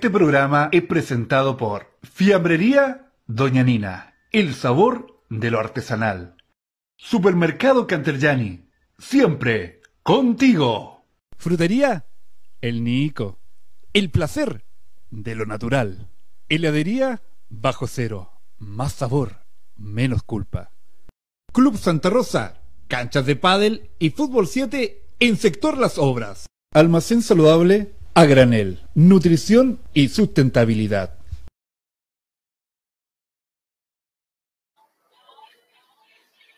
Este programa es presentado por Fiambrería Doña Nina, el sabor de lo artesanal. Supermercado Canterjani, siempre contigo. Frutería El Nico, el placer de lo natural. Heladería Bajo Cero, más sabor, menos culpa. Club Santa Rosa, canchas de pádel y fútbol 7 en sector Las Obras. Almacén saludable a granel, nutrición y sustentabilidad.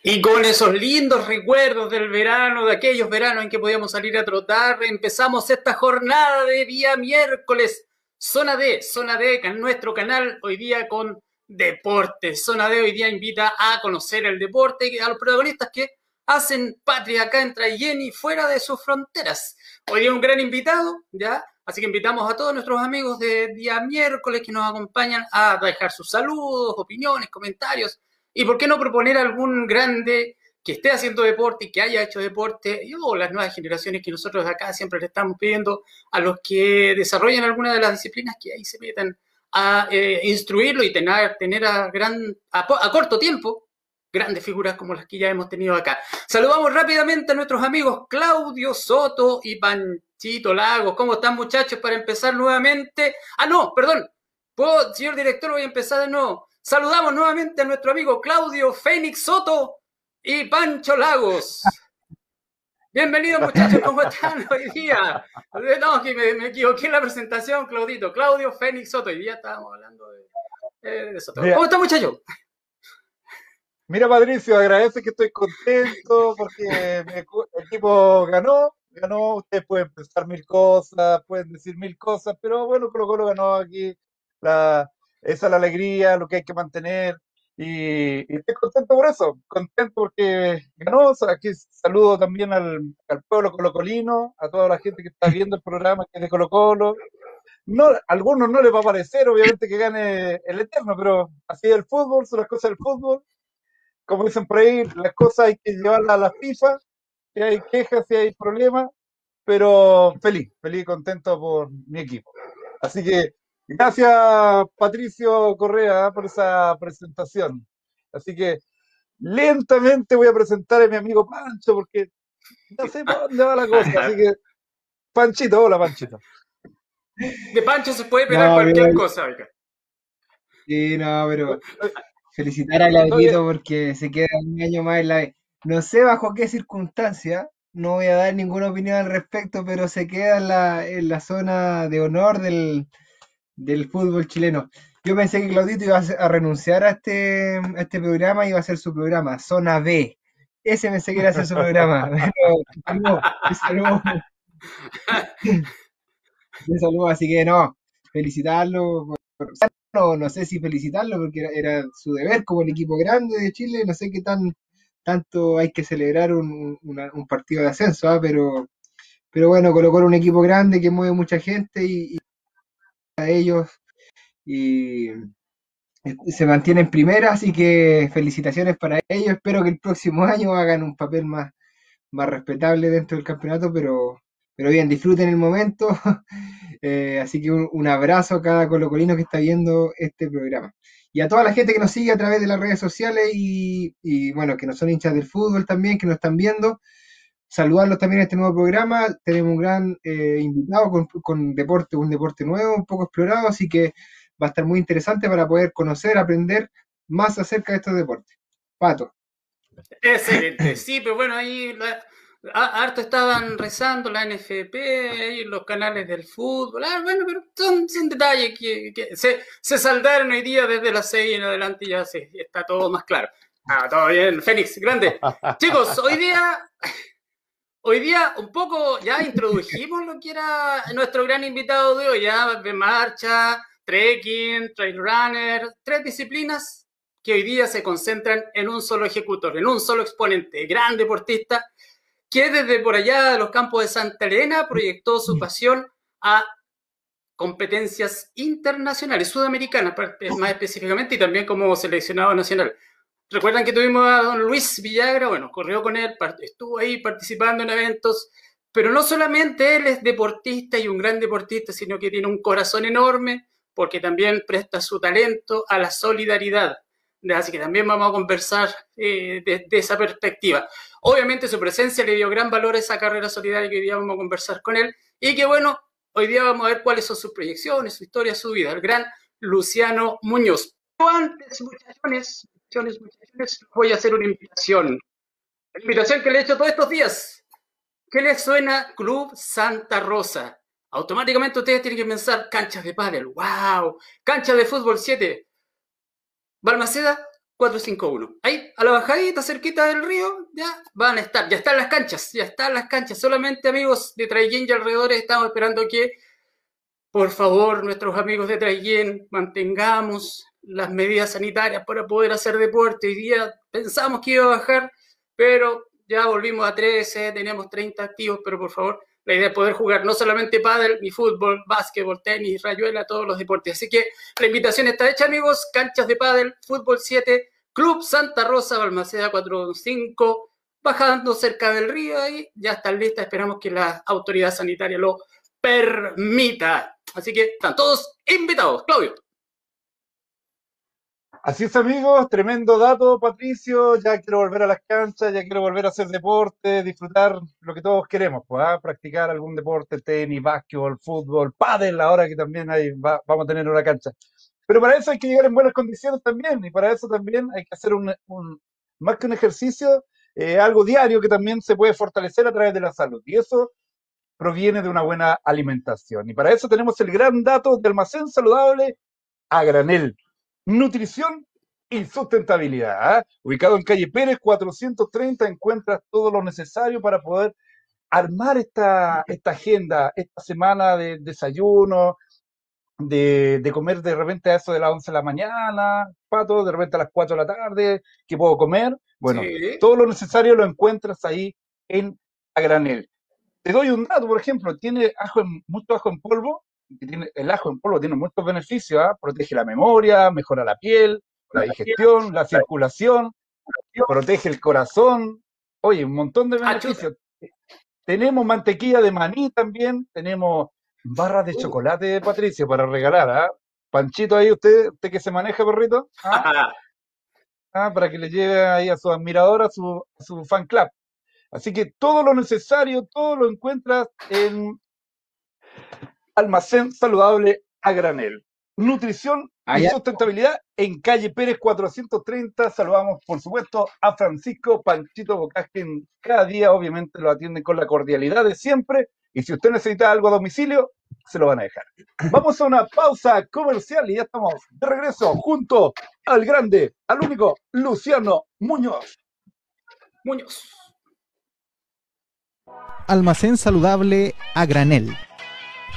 Y con esos lindos recuerdos del verano, de aquellos veranos en que podíamos salir a trotar, empezamos esta jornada de día miércoles. Zona D, Zona D, nuestro canal, hoy día con deportes. Zona D hoy día invita a conocer el deporte y a los protagonistas que hacen patria acá entre Jenny fuera de sus fronteras. Hoy día un gran invitado, ¿ya? Así que invitamos a todos nuestros amigos de día miércoles que nos acompañan a dejar sus saludos, opiniones, comentarios y por qué no proponer algún grande que esté haciendo deporte y que haya hecho deporte, o las nuevas generaciones que nosotros acá siempre le estamos pidiendo a los que desarrollan alguna de las disciplinas que ahí se metan a eh, instruirlo y tener, tener a, gran, a, corto tiempo grandes figuras como las que ya hemos tenido acá. Saludamos rápidamente a nuestros amigos Claudio Soto y Panchito Lagos. ¿Cómo están muchachos para empezar nuevamente? Ah, no, perdón. ¿Puedo, señor director, voy a empezar de nuevo. Saludamos nuevamente a nuestro amigo Claudio Fénix Soto y Pancho Lagos. Bienvenidos muchachos, ¿cómo están hoy día? No, que me, equivoqué en la presentación, Claudito. Claudio Fénix Soto, hoy día estábamos hablando de, eh, Soto. ¿Cómo están muchachos? Mira, Patricio, agradece que estoy contento porque el equipo ganó, ganó, ustedes pueden pensar mil cosas, pueden decir mil cosas, pero bueno, Colo Colo ganó aquí, la, esa es la alegría, lo que hay que mantener, y, estoy contento por eso, contento porque ganó. Aquí saludo también al, al, pueblo colocolino, a toda la gente que está viendo el programa que es de Colo Colo. No, a algunos no les va a parecer, obviamente, que gane el Eterno, pero así es el fútbol, son las cosas del fútbol. Como dicen por ahí, las cosas hay que llevarlas a la FIFA, si hay quejas, si hay problemas, pero feliz, feliz y contento por mi equipo. Así que Gracias, Patricio Correa, por esa presentación. Así que lentamente voy a presentar a mi amigo Pancho, porque no sé por dónde va la cosa. Así que, Panchito, hola, Panchito. De Pancho se puede pegar cualquier cosa, oiga. Sí, no, pero felicitar a Laurito porque se queda un año más en la. No sé bajo qué circunstancia, no voy a dar ninguna opinión al respecto, pero se queda en la, en la zona de honor del, del fútbol chileno. Yo pensé que Claudito iba a, renunciar a este, este programa y iba a hacer su programa, Zona B. Ese pensé que iba a hacer su programa. Pero, saludo. así que no, felicitarlo. No, sé si felicitarlo porque era, su deber como el equipo grande de Chile. No sé qué tan tanto hay que celebrar un, partido de ascenso, ¿ah? pero, pero bueno, colocó un equipo grande que mueve mucha gente y a ellos y se mantienen primera, así que felicitaciones para ellos. Espero que el próximo año hagan un papel más, más respetable dentro del campeonato, pero, pero bien, disfruten el momento. Eh, así que un, abrazo a cada colocolino que está viendo este programa. Y a toda la gente que nos sigue a través de las redes sociales y, y bueno, que no son hinchas del fútbol también, que nos están viendo saludarlos también en este nuevo programa. Tenemos un gran eh, invitado con, deporte, un deporte nuevo, un poco explorado, así que va a estar muy interesante para poder conocer, aprender más acerca de estos deportes. Pato. Excelente, sí, pero bueno, ahí harto estaban rezando la NFP y los canales del fútbol. Ah, bueno, pero son, detalles que, se, se, saldaron hoy día desde las 6 en adelante y ya se, está todo más claro. Ah, todo bien, Fénix, grande. Chicos, hoy día Hoy día un poco ya introdujimos lo que era nuestro gran invitado de hoy, ya de marcha, trekking, trail runner, tres disciplinas que hoy día se concentran en un solo ejecutor, en un solo exponente, gran deportista, que desde por allá de los campos de Santa Elena proyectó su pasión a competencias internacionales, sudamericanas más específicamente, y también como seleccionado nacional. Recuerdan que tuvimos a don Luis Villagra, bueno, corrió con él, estuvo ahí participando en eventos, Pero no solamente él es deportista y un gran deportista, sino que tiene un corazón enorme porque también presta su talento a la solidaridad. Así que también vamos a conversar eh, desde esa perspectiva. Obviamente su presencia le dio gran valor a esa carrera solidaria que hoy día vamos a conversar con él. Y que bueno, hoy día vamos a ver cuáles son sus proyecciones, su historia, su vida. El gran Luciano Muñoz. Antes, muchachones, muchachones, muchachones, voy a hacer una invitación. La invitación que le he hecho todos estos días ¿Qué les suena Club Santa Rosa? Automáticamente ustedes tienen que pensar canchas de pádel, wow, canchas de fútbol 7, Balmaceda 451. Ahí, a la bajadita, cerquita del río, ya van a estar, ya están las canchas, ya están las canchas. Solamente amigos de Traiguén y alrededores estamos esperando que, por favor, nuestros amigos de Traiguén, mantengamos las medidas sanitarias para poder hacer deporte. Hoy día pensamos que iba a bajar, pero ya volvimos a 13, tenemos 30 activos, pero por favor, la idea es poder jugar no solamente pádel, ni fútbol, básquetbol, tenis, rayuela, todos los deportes. Así que la invitación está hecha, amigos. Canchas de pádel, fútbol 7, Club Santa Rosa, Balmaceda 45, bajando cerca del río ahí. Ya están listas, esperamos que la autoridad sanitaria lo permita. Así que están todos invitados. Claudio. Así es, amigos, tremendo dato, Patricio. Ya quiero volver a las canchas, ya quiero volver a hacer deporte, disfrutar lo que todos queremos, pues, ¿ah? practicar algún deporte, tenis, básquetbol, fútbol, pádel, ahora que también hay, vamos a tener una cancha. Pero para eso hay que llegar en buenas condiciones también, y para eso también hay que hacer un, más que un ejercicio, eh, algo diario que también se puede fortalecer a través de la salud. Y eso proviene de una buena alimentación. Y para eso tenemos el gran dato de almacén saludable a granel nutrición y sustentabilidad. ¿ah? Ubicado en calle Pérez 430, encuentras todo lo necesario para poder armar esta, esta agenda, esta semana de desayuno, de, de, comer de repente a eso de las 11 de la mañana, pato, de repente a las 4 de la tarde, que puedo comer. Bueno, todo lo necesario lo encuentras ahí en a granel. Te doy un dato, por ejemplo, tiene ajo mucho ajo en polvo, tiene, el ajo en polvo tiene muchos beneficios, ¿ah? protege la memoria, mejora la piel, la digestión, la circulación, protege el corazón, oye, un montón de ah, beneficios. Tenemos mantequilla de maní también, tenemos barras de uh. chocolate, Patricio, para regalar, ¿ah? Panchito ahí, usted, usted que se maneja, perrito, ¿Ah? ¿Ah? para que le lleve ahí a su admirador, a su, a su fan club. Así que todo lo necesario, todo lo encuentras en Almacén saludable a granel. Nutrición y sustentabilidad en calle Pérez 430. Saludamos, por supuesto, a Francisco Panchito Bocaje. Cada día, obviamente, lo atienden con la cordialidad de siempre. Y si usted necesita algo a domicilio, se lo van a dejar. Vamos a una pausa comercial y ya estamos de regreso junto al grande, al único Luciano Muñoz. Muñoz. Almacén saludable a granel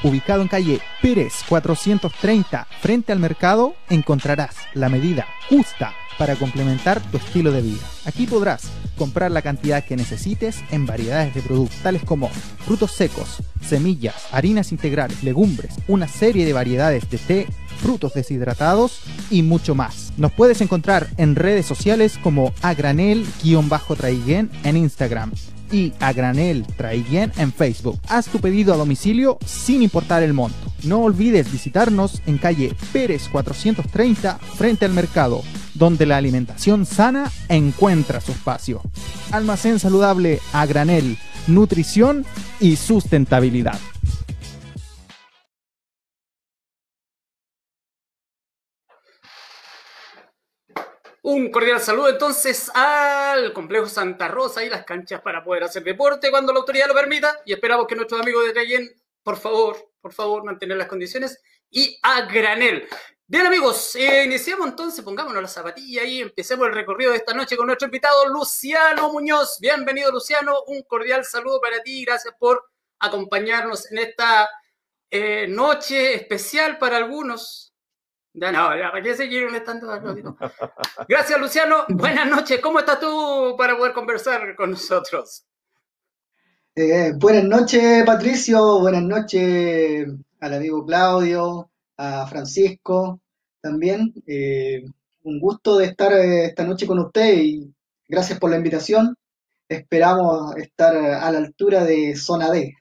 ubicado en calle Pérez 430 frente al mercado, encontrarás la medida justa para complementar tu estilo de vida. Aquí podrás comprar la cantidad que necesites en variedades de productos tales como frutos secos, semillas, harinas integrales, legumbres, una serie de variedades de té, frutos deshidratados y mucho más. Nos puedes encontrar en redes sociales como agranel-traiguen en Instagram y a granel Traiguén en Facebook. Haz tu pedido a domicilio sin importar el monto. No olvides visitarnos en calle Pérez 430 frente al mercado, donde la alimentación sana encuentra su espacio. Almacén saludable a granel, nutrición y sustentabilidad. Un cordial saludo entonces al complejo Santa Rosa y las canchas para poder hacer deporte cuando la autoridad lo permita. Y esperamos que nuestros amigos de Cayen, por favor, por favor, mantener las condiciones. Y a granel. Bien amigos, eh, iniciamos entonces, pongámonos la zapatilla y empecemos el recorrido de esta noche con nuestro invitado Luciano Muñoz. Bienvenido Luciano, un cordial saludo para ti, gracias por acompañarnos en esta eh, noche especial para algunos, ya no, ya, ¿para seguir Gracias, Luciano. Buenas noches. ¿Cómo estás tú para poder conversar con nosotros? Eh, buenas noches, Patricio. Buenas noches al amigo Claudio, a Francisco también. Eh, un gusto de estar eh, esta noche con usted y gracias por la invitación. esperamos estar a la altura de zona D.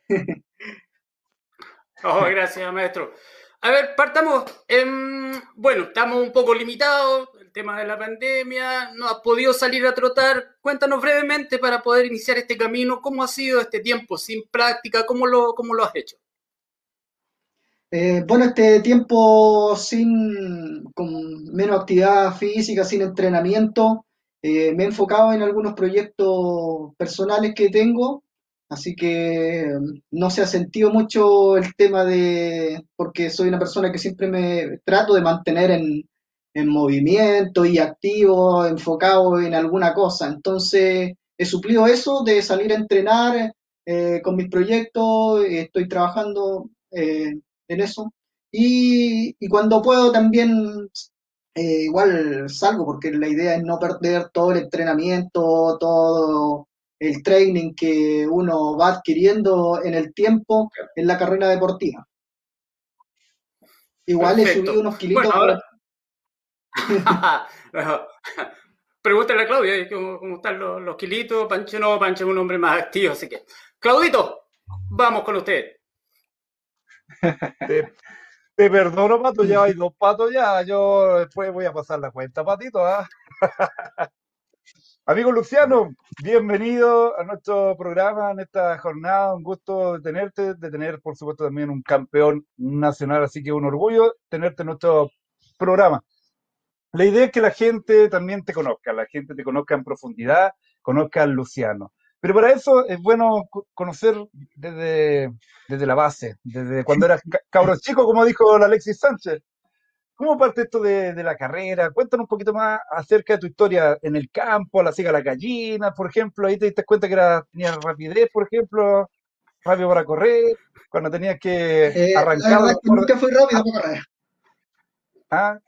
oh, gracias, maestro. A ver, partamos. bueno, estamos un poco limitados, el tema de la pandemia, no has podido salir a trotar. Cuéntanos brevemente para poder iniciar este camino, ¿cómo ha sido este tiempo sin práctica? ¿Cómo lo, cómo lo has hecho? Eh, bueno, este tiempo sin, con menos actividad física, sin entrenamiento, eh, me he enfocado en algunos proyectos personales que tengo Así que mm, no se ha sentido mucho el tema de, porque soy una persona que siempre me trato de mantener en, movimiento y activo, enfocado en alguna cosa. Entonces he suplido eso de salir a entrenar eh, con mis proyectos, estoy trabajando eh, en eso. Y, cuando puedo también eh, igual salgo, porque la idea es no perder todo el entrenamiento, todo el training que uno va adquiriendo en el tiempo en la carrera deportiva. Igual he subido unos kilitos. Pregúntale a Claudia ¿cómo, están los, los, kilitos. Pancho no, Pancho es un hombre más activo, así que. Claudito, vamos con usted. te, perdono, Pato, ya hay dos patos ya. Yo después voy a pasar la cuenta, Patito. ¿ah? Amigo Luciano, bienvenido a nuestro programa en esta jornada. Un gusto tenerte, de tener, por supuesto, también un campeón nacional, así que un orgullo tenerte en nuestro programa. La idea es que la gente también te conozca, la gente te conozca en profundidad, conozca al Luciano. Pero para eso es bueno conocer desde, desde la base, desde cuando eras cabro chico, como dijo Alexis Sánchez. ¿Cómo parte esto de, la carrera? Cuéntanos un poquito más acerca de tu historia en el campo, la siga la gallina, por ejemplo. Ahí te diste cuenta que era, tenías rapidez, por ejemplo, rápido para correr, cuando tenías que eh, arrancar. La nunca fui rápido para correr. ¿Ah?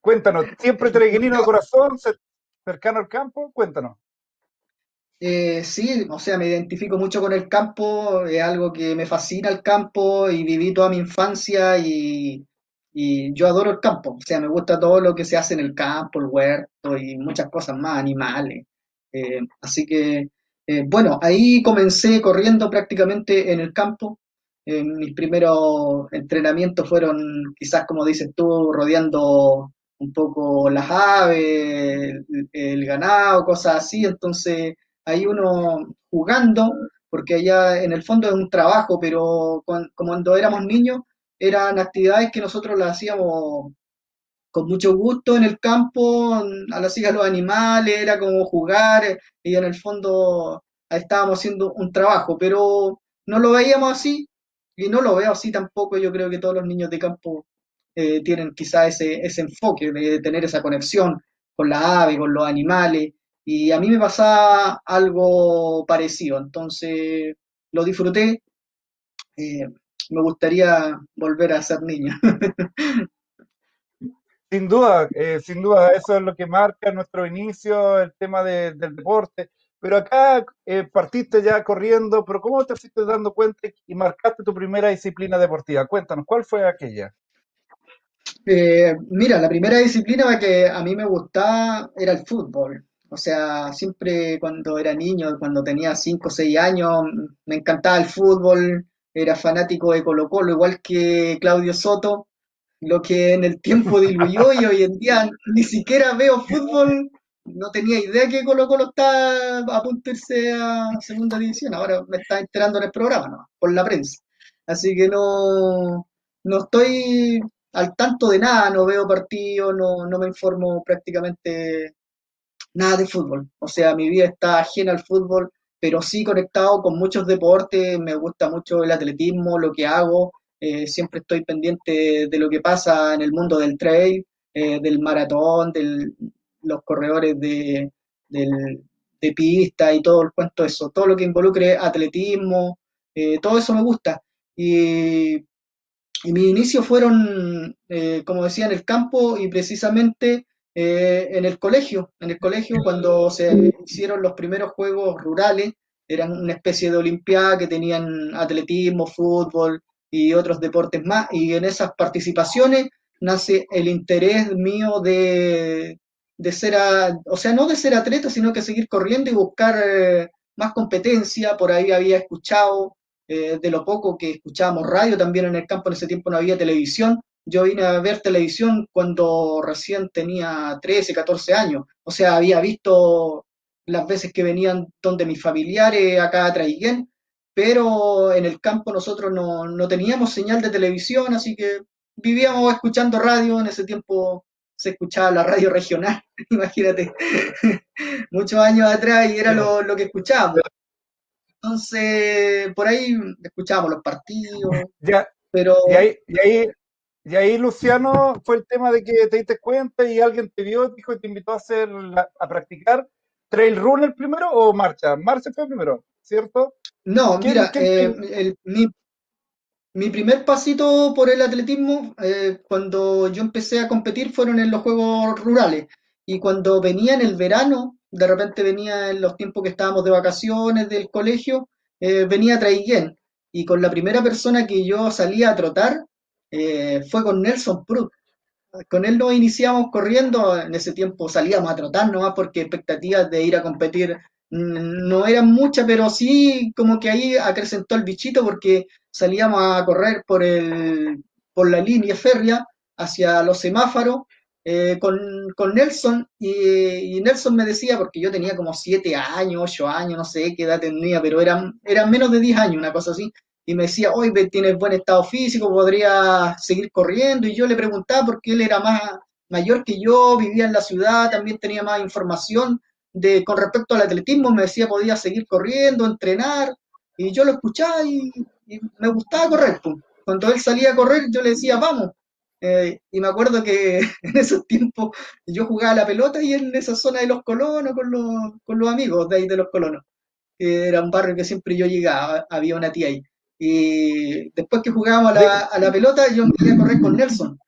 Cuéntanos, ¿siempre treguinino de corazón, cercano al campo? Cuéntanos. Eh, sí, o sea, me identifico mucho con el campo, es algo que me fascina el campo y viví toda mi infancia y y yo adoro el campo, o sea, me gusta todo lo que se hace en el campo, el huerto y muchas cosas más, animales. Eh, así que, eh, bueno, ahí comencé corriendo prácticamente en el campo. mis primeros entrenamientos fueron, quizás como dices tú, rodeando un poco las aves, el, ganado, cosas así. Entonces, ahí uno jugando, porque allá en el fondo es un trabajo, pero cuando, cuando éramos niños eran actividades que nosotros las hacíamos con mucho gusto en el campo, a las hijas los animales, era como jugar y en el fondo estábamos haciendo un trabajo, pero no lo veíamos así y no lo veo así tampoco. Yo creo que todos los niños de campo eh, tienen quizá ese, ese enfoque de tener esa conexión con la ave, con los animales y a mí me pasaba algo parecido, entonces lo disfruté. Eh, me gustaría volver a ser niño. Sin duda, eh, sin duda, eso es lo que marca nuestro inicio, el tema del deporte. Pero acá eh, partiste ya corriendo, pero ¿cómo te fuiste dando cuenta y marcaste tu primera disciplina deportiva? Cuéntanos, ¿cuál fue aquella? Eh, mira, la primera disciplina que a mí me gustaba era el fútbol. O sea, siempre cuando era niño, cuando tenía 5 o 6 años, me encantaba el fútbol, era fanático de Colo Colo, igual que Claudio Soto, lo que en el tiempo diluyó y hoy en día ni siquiera veo fútbol, no tenía idea que Colo Colo está a punto a segunda división, ahora me está enterando en el programa, ¿no? por la prensa. Así que no, no estoy al tanto de nada, no veo partidos, no, no me informo prácticamente nada de fútbol. O sea, mi vida está ajena al fútbol pero sí conectado con muchos deportes, me gusta mucho el atletismo, lo que hago, eh, siempre estoy pendiente de lo que pasa en el mundo del trail, eh, del maratón, de los corredores de, de pista y todo el cuento eso, todo lo que involucre atletismo, eh, todo eso me gusta. Y, y mis inicios fueron, como decía, en el campo y precisamente eh, en el colegio, en el colegio cuando se hicieron los primeros juegos rurales, eran una especie de olimpiada que tenían atletismo, fútbol y otros deportes más, y en esas participaciones nace el interés mío de, ser, o sea, no de ser atleta, sino que seguir corriendo y buscar eh, más competencia, por ahí había escuchado eh, de lo poco que escuchábamos radio también en el campo, en ese tiempo no había televisión. Yo vine a ver televisión cuando recién tenía 13, 14 años, o sea, había visto las veces que venían donde mis familiares acá a Traiguén, pero en el campo nosotros no, no teníamos señal de televisión, así que vivíamos escuchando radio, en ese tiempo se escuchaba la radio regional, imagínate, muchos años atrás y era lo, lo que escuchábamos. Entonces, por ahí escuchábamos los partidos, Ya, pero y ahí, y ahí, y ahí, Luciano, fue el tema de que te diste cuenta y alguien te vio, dijo y te invitó a hacer a practicar trail runner primero o marcha. Marcha fue primero, ¿cierto? no, ¿Quién- mira, quién- eh, el- mi, mi primer pasito por el atletismo, eh, cuando yo empecé a competir, fueron en los Juegos Rurales. Y cuando venía en el verano, de repente venía en los tiempos que estábamos de vacaciones del colegio, eh, venía a Traiguén. Y con la primera persona que yo salía a trotar eh, fue con Nelson Prut. Con él nos iniciamos corriendo, en ese tiempo salíamos a trotar nomás porque expectativas de ir a competir no eran muchas, pero sí como que ahí acrecentó el bichito porque salíamos a correr por el, por la línea férrea hacia los semáforos eh, con, con Nelson y, Nelson me decía, porque yo tenía como siete años, ocho años, no sé qué edad tenía, pero eran, eran menos de 10 años, una cosa así, y me decía, hoy tienes buen estado físico, podría seguir corriendo, y yo le preguntaba porque él era más mayor que yo, vivía en la ciudad, también tenía más información de, con respecto al atletismo, me decía, podía seguir corriendo, entrenar, y yo lo escuchaba y, me gustaba correr. pues. Cuando él salía a correr, yo le decía, vamos. Eh, y me acuerdo que en esos tiempos yo jugaba la pelota y en esa zona de los colonos con los, con los amigos de ahí de los colonos. era un barrio que siempre yo llegaba, había una tía ahí. Y después que jugábamos a la, a la pelota, yo empecé a correr con Nelson.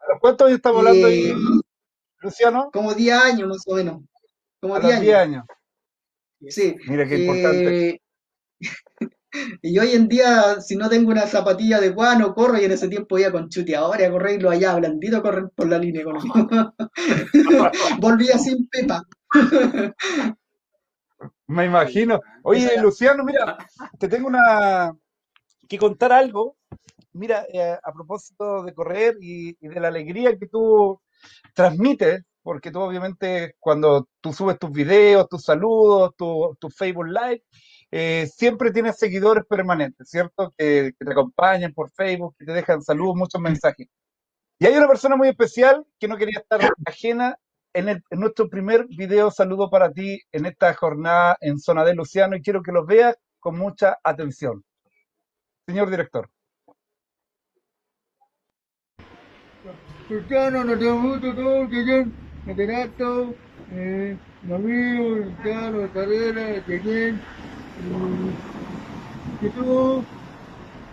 ¿A los cuántos años estamos hablando ahí, Y Luciano? como 10 años más o menos. Como A 10 los 10 años. años. Sí. Mira qué importante. Eh, y hoy en día, si no tengo una zapatilla adecuada, no corro. Y en ese tiempo iba con chuteadores a correr y lo allá blandito a correr por la línea conmigo. Volvía sin pepa. Me imagino. Oye, Luciano, mira, te tengo una que contar algo. Mira, eh, a propósito de correr y, y de la alegría que tú transmites, porque tú obviamente cuando tú subes tus videos, tus saludos, tu, tu Facebook Live, eh, siempre tienes seguidores permanentes, ¿cierto? Que, que te acompañan por Facebook, que te dejan saludos, muchos mensajes. Y hay una persona muy especial que no quería estar ajena en, el- en nuestro primer video saludo para ti en esta jornada en Zona de Luciano y quiero que los veas con mucha atención. Señor director. Luciano, nos tenemos mucho todo, Cheyenne, Caterato, eh, mi amigo, Luciano, Carrera, Cheyenne, que todo,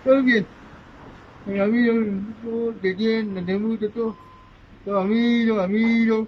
todo bien. Mi amigo, todo, Cheyenne, tenemos mucho todo, todo amigo, amigo,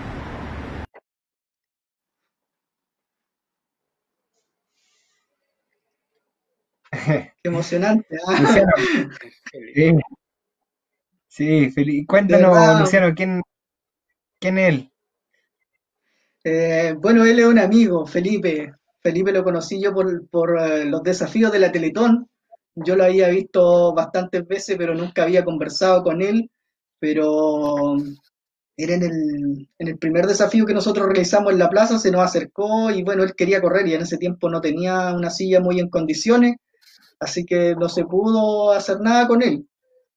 Qué emocionante. ah. Luciano, sí, sí, feliz. Cuéntanos. Luciano, ¿quién, quién es él? Eh, bueno, él es un amigo, Felipe. Felipe lo conocí yo por, por eh, los desafíos de la Teletón. Yo lo había visto bastantes veces, pero nunca había conversado con él. Pero era en el, en el primer desafío que nosotros realizamos en la plaza, se nos acercó y bueno, él quería correr y en ese tiempo no tenía una silla muy en condiciones, así que no se pudo hacer nada con él.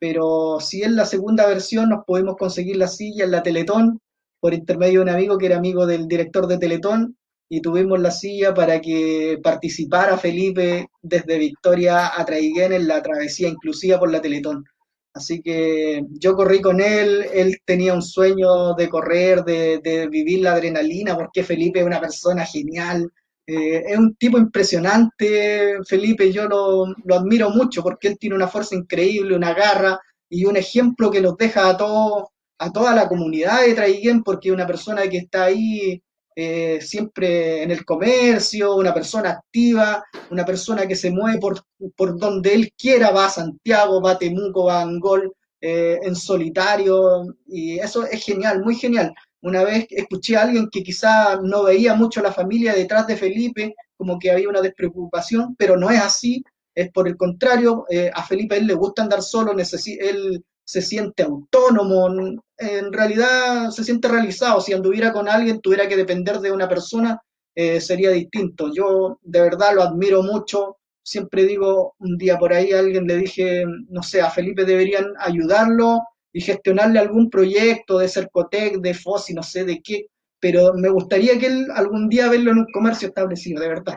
Pero sí en la segunda versión nos pudimos conseguir la silla en la Teletón por intermedio de un amigo que era amigo del director de Teletón y tuvimos la silla para que participara Felipe desde Victoria a Traiguén en la travesía inclusiva por la Teletón. Así que yo corrí con él, él tenía un sueño de correr, de, de vivir la adrenalina, porque Felipe es una persona genial, Eh, es un tipo impresionante, Felipe, yo lo, lo, admiro mucho porque él tiene una fuerza increíble, una garra y un ejemplo que nos deja a todos, a toda la comunidad de Traiguén, porque es una persona que está ahí eh, siempre en el comercio, una persona activa, una persona que se mueve por, por donde él quiera, va a Santiago, va a Temuco, va a Angol, eh, en solitario, y eso es genial, muy genial. Una vez escuché a alguien que quizá no veía mucho a la familia detrás de Felipe, como que había una despreocupación, pero no es así, es por el contrario, eh, a Felipe él le gusta andar solo, él se siente autónomo, en realidad se siente realizado, si anduviera con alguien, tuviera que depender de una persona, eh, sería distinto. Yo de verdad lo admiro mucho, siempre digo, un día por ahí a alguien le dije, no sé, a Felipe deberían ayudarlo y gestionarle algún proyecto de Cercotec, de FOSI, no sé de qué, pero me gustaría que él algún día verlo en un comercio establecido, de verdad.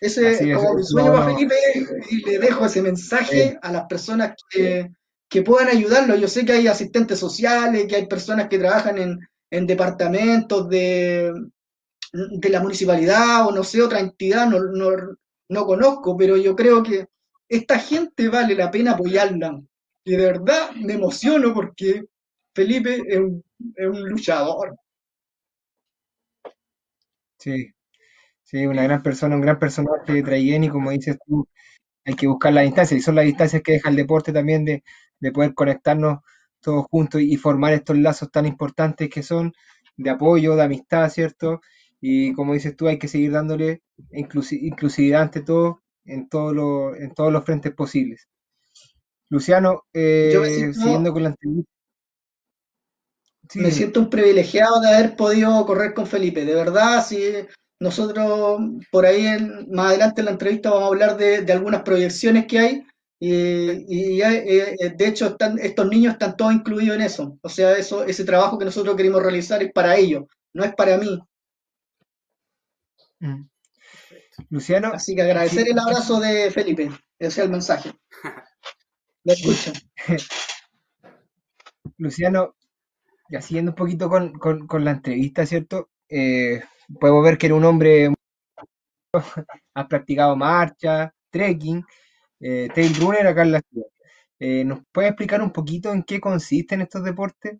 Ese es como mi sueño para Felipe y le dejo ese mensaje a las personas que, que, puedan ayudarlo. Yo sé que hay asistentes sociales, que hay personas que trabajan en, en departamentos de, de la municipalidad o no sé, otra entidad, no, no, no conozco, pero yo creo que esta gente vale la pena apoyarla. Y de verdad me emociono porque Felipe es un, es un luchador. Sí, sí, una gran persona, un gran personaje de Trayen y como dices tú, hay que buscar las distancias y son las distancias que deja el deporte también de, de poder conectarnos todos juntos y, formar estos lazos tan importantes que son de apoyo, de amistad, ¿cierto? Y como dices tú, hay que seguir dándole inclusividad ante todo en, todo en todos los frentes posibles. Luciano, eh, siguiendo con la entrevista. Me siento un privilegiado de haber podido correr con Felipe. De verdad, si nosotros por ahí más adelante en la entrevista vamos a hablar de, algunas proyecciones que hay y, eh, eh, de hecho están, estos niños están todos incluidos en eso. O sea, eso, ese trabajo que nosotros queremos realizar es para ellos, no es para mí. Mm. Luciano. Así que agradecer el abrazo de Felipe. Ese es el mensaje. Me escuchan. Luciano, ya siguiendo un poquito con, la entrevista, ¿cierto? Eh, podemos ver que era un hombre. ha practicado marcha, trekking, eh, tail runner acá en la ciudad. Eh, ¿Nos puede explicar un poquito en qué consisten estos deportes?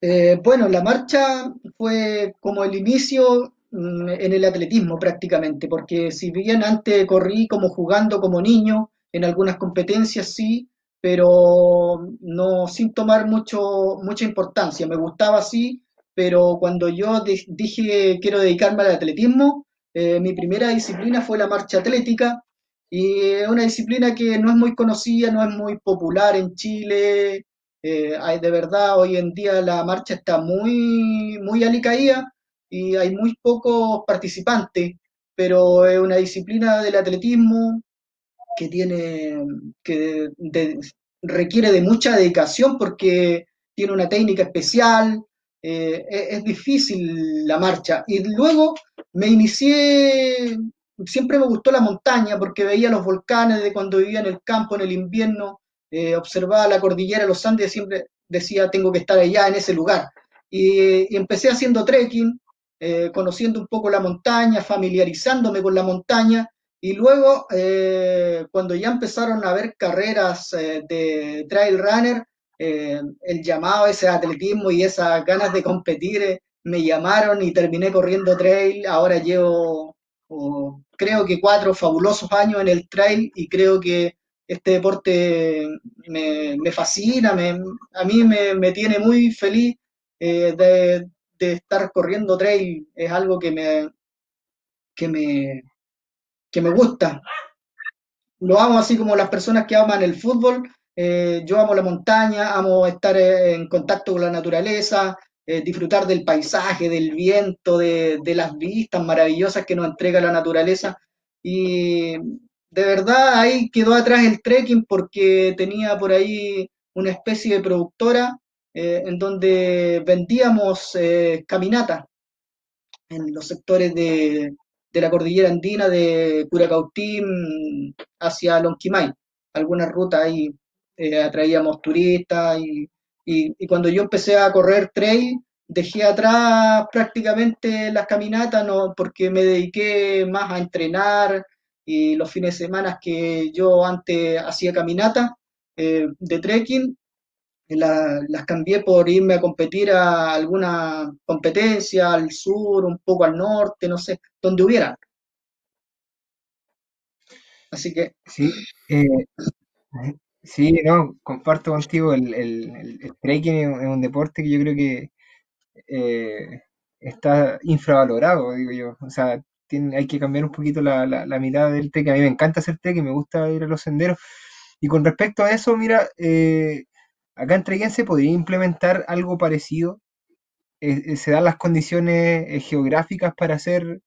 Eh, bueno, la marcha fue como el inicio mm, en el atletismo prácticamente, porque si bien antes corrí como jugando como niño, en algunas competencias sí, pero no sin tomar mucho, mucha importancia. Me gustaba así, pero cuando yo dije quiero dedicarme al atletismo, eh, mi primera disciplina fue la marcha atlética y es una disciplina que no es muy conocida, no es muy popular en Chile, eh, hay, de verdad, hoy en día la marcha está muy, muy alicaída y hay muy pocos participantes, pero es una disciplina del atletismo que tiene, que requiere de mucha dedicación porque tiene una técnica especial, eh, es, es, difícil la marcha. Y luego me inicié, siempre me gustó la montaña porque veía los volcanes de cuando vivía en el campo en el invierno eh, observaba la cordillera los Andes, siempre decía, tengo que estar allá en ese lugar. Y, empecé haciendo trekking, eh, conociendo un poco la montaña, familiarizándome con la montaña, y luego, eh, cuando ya empezaron a haber carreras de trail runner, el llamado ese atletismo y esas ganas de competir me llamaron y terminé corriendo trail. Ahora llevo, creo que cuatro fabulosos años en el trail y creo que este deporte me, fascina, a mí me, tiene muy feliz eh, de, estar corriendo trail, es algo que me, que me, que me gusta. Lo amo así como las personas que aman el fútbol, eh, yo amo la montaña, amo estar en contacto con la naturaleza, eh, disfrutar del paisaje, del viento, de, las vistas maravillosas que nos entrega la naturaleza. Y de verdad ahí quedó atrás el trekking porque tenía por ahí una especie de productora eh, en donde vendíamos eh, caminatas en los sectores de, la cordillera andina de Curacautín hacia Lonquimay. Algunas rutas ahí eh, atraíamos turistas y, y, cuando yo empecé a correr trail, dejé atrás prácticamente las caminatas no, porque me dediqué más a entrenar y los fines de semana que yo antes hacía caminata eh, de trekking, la- las cambié por irme a competir a alguna competencia al sur, un poco al norte, no sé, donde hubiera. Así que Sí, eh, sí, no, comparto contigo, el, el, el- trekking es un, deporte que yo creo que eh, está infravalorado, digo yo. O sea, hay que cambiar un poquito la, la, la mirada del trekking. A mí me encanta hacer trekking, me gusta ir a los senderos. Y con respecto a eso, mira, eh, acá en Treguén se podría implementar algo parecido. Eh, eh, se dan las condiciones eh, geográficas para hacer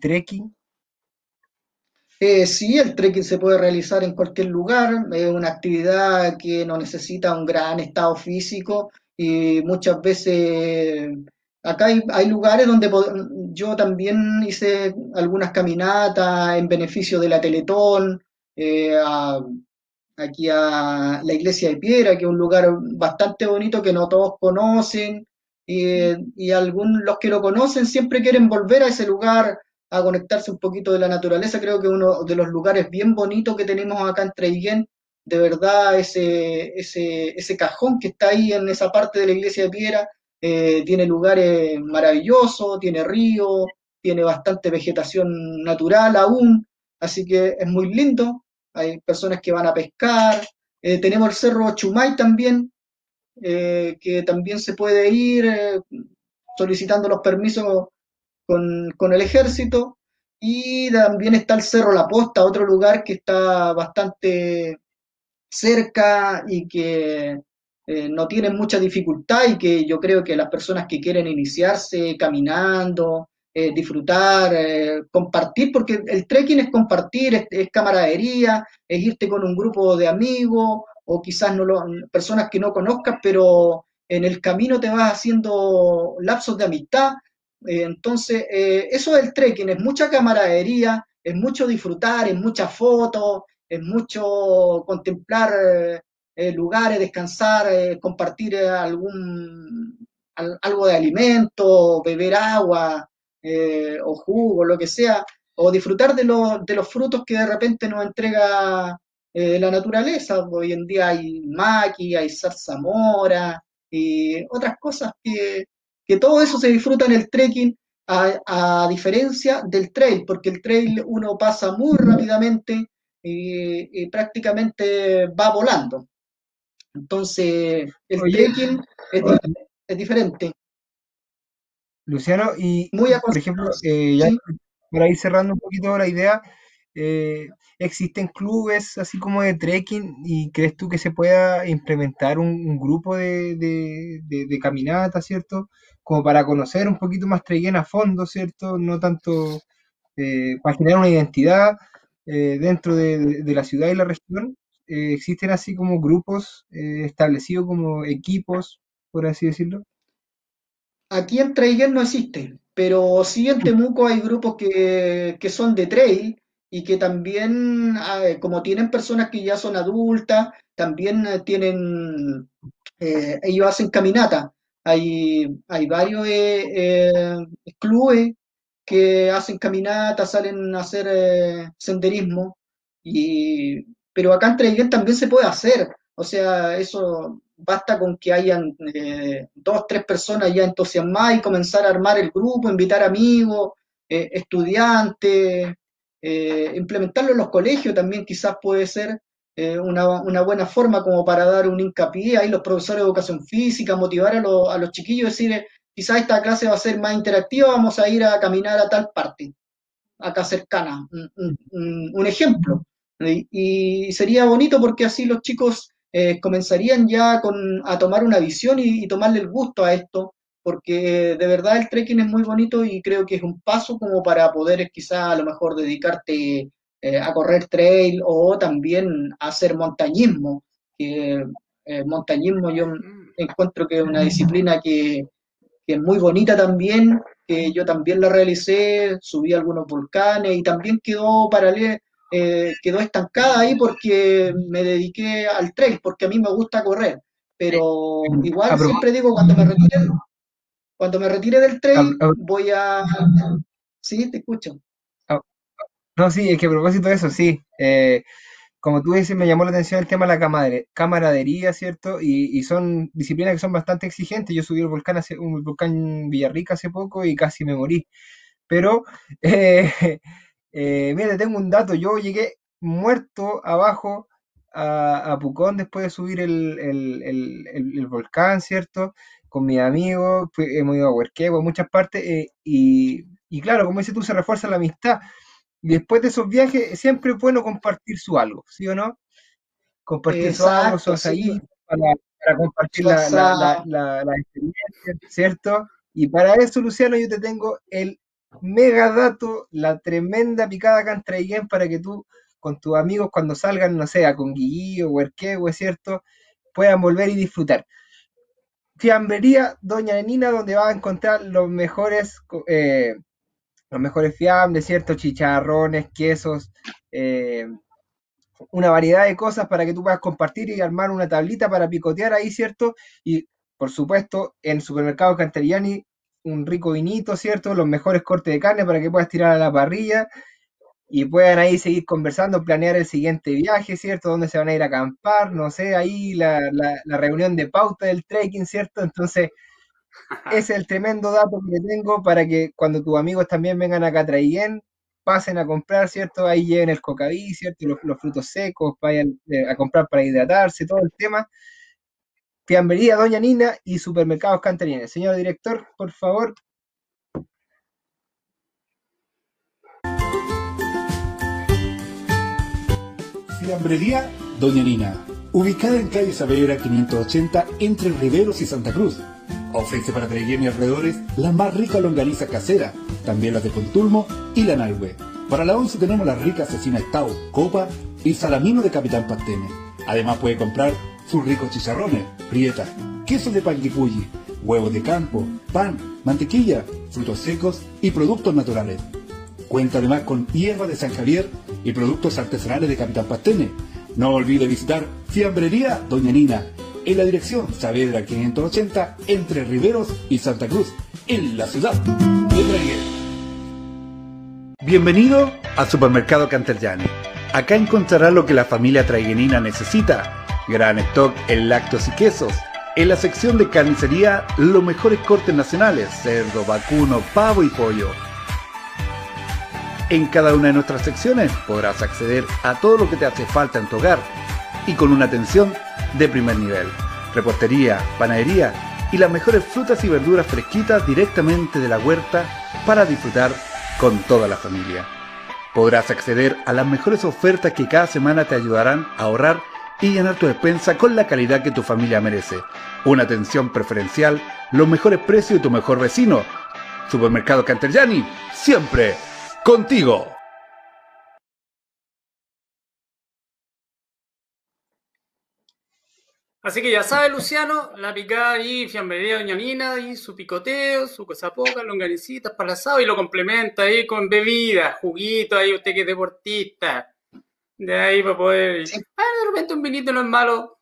trekking. Sí, el trekking se puede realizar en cualquier lugar, es una actividad que no necesita un gran estado físico y muchas veces acá hay, lugares donde yo también hice algunas caminatas en beneficio de la Teletón, aquí a la iglesia de Piedra, que es un lugar bastante bonito que no todos conocen y, y algún, los que lo conocen siempre quieren volver a ese lugar a conectarse un poquito de la naturaleza. Creo que uno de los lugares bien bonitos que tenemos acá en Treiguén, de verdad, ese, ese, ese cajón que está ahí en esa parte de la iglesia de Piedra, eh, tiene lugares maravillosos, tiene río, tiene bastante vegetación natural aún, así que es muy lindo. Hay personas que van a pescar. Eh, tenemos el Cerro Chumay también, eh, que también se puede ir eh, solicitando los permisos con, con el ejército. Y también está el Cerro La Posta, otro lugar que está bastante cerca y que no tienen mucha dificultad y que yo creo que las personas que quieren iniciarse caminando, eh, disfrutar, eh, compartir, porque el trekking es compartir, es, camaradería, es irte con un grupo de amigos o quizás no lo, personas que no conozcas, pero en el camino te vas haciendo lapsos de amistad. Eh, entonces, eso es el trekking, es mucha camaradería, es mucho disfrutar, es muchas fotos, es mucho contemplar lugares, descansar, compartir algún al- algo de alimento, beber agua eh, o jugo, lo que sea, o disfrutar de los, de los frutos que de repente nos entrega eh, la naturaleza. Hoy en día hay maqui, hay zarzamora y otras cosas que, que todo eso se disfruta en el trekking. A, a diferencia del trail, porque el trail uno pasa muy rápidamente y, y prácticamente va volando. Entonces, el Oye, trekking es diferente. Luciano, y Muy por ejemplo, eh, ya Sí. para ir cerrando un poquito la idea, eh, ¿existen clubes así como de trekking y crees tú que se pueda implementar un, un grupo de, de, de- de caminata, ¿cierto? Como para conocer un poquito más Treguén a fondo, ¿cierto? No tanto eh, para generar una identidad eh, dentro de, la ciudad y la región. Eh, ¿existen así como grupos eh, establecidos como equipos, por así decirlo? Aquí en Traiguén no existe, pero sí en Temuco hay grupos que, que son de trail y que también, ah, como tienen personas que ya son adultas, también eh, tienen, eh, ellos hacen caminata. Hay, hay varios eh, eh, clubes que hacen caminata, salen a hacer eh, senderismo, y, pero acá en Traiguén también se puede hacer. O sea, eso basta con que hayan eh, dos, tres personas ya entusiasmadas y comenzar a armar el grupo, invitar amigos, eh, estudiantes, eh, implementarlo en los colegios también quizás puede ser una, una, buena forma como para dar un hincapié ahí los profesores de educación física, motivar a, a los chiquillos, decir, quizás esta clase va a ser más interactiva, vamos a ir a caminar a tal parte, acá cercana, un ejemplo. Y, y, sería bonito porque así los chicos eh, comenzarían ya con, a tomar una visión y, y, tomarle el gusto a esto, porque de verdad el trekking es muy bonito y creo que es un paso como para poder quizá a lo mejor dedicarte eh, a correr trail o también a hacer montañismo. Que eh, montañismo yo encuentro que es una disciplina que, que, es muy bonita también, que yo también la realicé, subí algunos volcanes y también quedó paralela eh, quedó estancada ahí porque me dediqué al trail, porque a mí me gusta correr. Pero igual siempre digo, cuando me retire, Cuando me retire del trail, voy a... Sí, te escucho. No, sí, es que a propósito de eso, sí. eh, como tú dices, me llamó la atención el tema de la camaradería, ¿cierto? Y, y son disciplinas que son bastante exigentes. Yo subí el volcán, hace, un volcán Villarrica hace poco y casi me morí. Pero, eh, eh, mira, te tengo un dato. Yo llegué muerto abajo a, a Pucón después de subir el, el- el- volcán, ¿cierto? Con mis amigos, fui- hemos ido a Huerquehue, a muchas partes, eh, y, y claro, como dices tú, se refuerza la amistad. Y después de esos viajes, siempre es bueno compartir su algo, ¿sí o no? Compartir su algo, su Exacto, sí. para, para compartir la, la, la, la experiencia, ¿cierto? Y para eso, Luciano, yo te tengo el mega dato, la tremenda picada cantraiguén para que tú, con tus amigos, cuando salgan, no sé, a Conguillí o Huerquehue, ¿cierto? Puedan volver y disfrutar. Fiambrería Doña Nina, donde vas a encontrar los mejores, eh, los mejores fiambres, ¿cierto? Chicharrones, quesos, eh, una variedad de cosas para que tú puedas compartir y armar una tablita para picotear ahí, ¿cierto? Y por supuesto, en Supermercado Cantariani, un rico vinito, ¿cierto? Los mejores cortes de carne para que puedas tirar a la parrilla y puedan ahí seguir conversando, planear el siguiente viaje, ¿cierto? Dónde se van a ir a acampar, no sé, ahí la, la- la reunión de pauta del trekking, ¿cierto? Entonces, ese es el tremendo dato que tengo para que cuando tus amigos también vengan acá a Traiguén, pasen a comprar, ¿cierto? Ahí lleven el cocaví, ¿cierto? Los, los frutos secos, vayan eh, a comprar para hidratarse, todo el tema. Fiambrería Doña Nina y Supermercados Cantarines. Señor director, por favor. Fiambrería Doña Nina, ubicada en calle Saavedra 580 entre Riveros y Santa Cruz. Ofrece para Treguén y alrededores la más rica longaniza casera, también las de Contulmo y la Nalhue. Para la once tenemos la rica asesina Tau, Copa y Salamino de Capitán Pastene. Además puede comprar sus ricos chicharrones, prietas, quesos de panguipulli, huevos de campo, pan, mantequilla, frutos secos y productos naturales. Cuenta además con hierba de San Javier y productos artesanales de Capitán Pastene. No olvide visitar Fiambrería Doña Nina en la dirección Saavedra 580 entre Riveros y Santa Cruz, en la ciudad de Traiguén. Bienvenido al Supermercado Canterllani. Acá encontrará lo que la familia traiguenina necesita. Gran stock en lácteos y quesos. En la sección de carnicería, los mejores cortes nacionales, cerdo, vacuno, pavo y pollo. En cada una de nuestras secciones podrás acceder a todo lo que te hace falta en tu hogar y con una atención de primer nivel. Repostería, panadería y las mejores frutas y verduras fresquitas directamente de la huerta para disfrutar con toda la familia. Podrás acceder a las mejores ofertas que cada semana te ayudarán a ahorrar y llenar tu despensa con la calidad que tu familia merece. Una atención preferencial, los mejores precios y tu mejor vecino. Supermercado Canterjani, siempre contigo. Así que ya sabe, Luciano, la picada ahí, fiambrería Doña Nina y su picoteo, su cosa poca, longanicitas para asado y lo complementa ahí con bebidas, juguito, ahí usted que es deportista. De ahí para poder. Sí. Ah, de repente un vinito no es malo.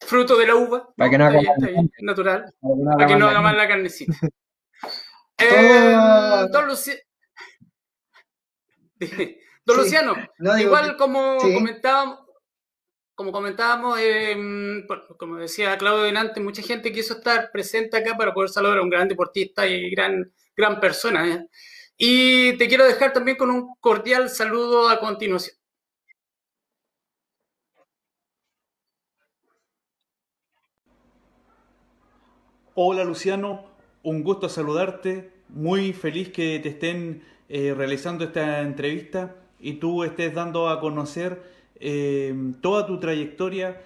Fruto de la uva. Para que no haga mal natural. Para que no haga mal la- carnecita. Todo- Eh, don, Luci- Don Sí. Luciano, No, igual que- como sí. comentábamos, como comentábamos, eh, como decía Claudio delante, mucha gente quiso estar presente acá para poder saludar a un gran deportista y gran, gran persona. ¿eh? Y te quiero dejar también con un cordial saludo a continuación. Hola Luciano, un gusto saludarte, muy feliz que te estén eh, realizando esta entrevista y tú estés dando a conocer eh, toda tu trayectoria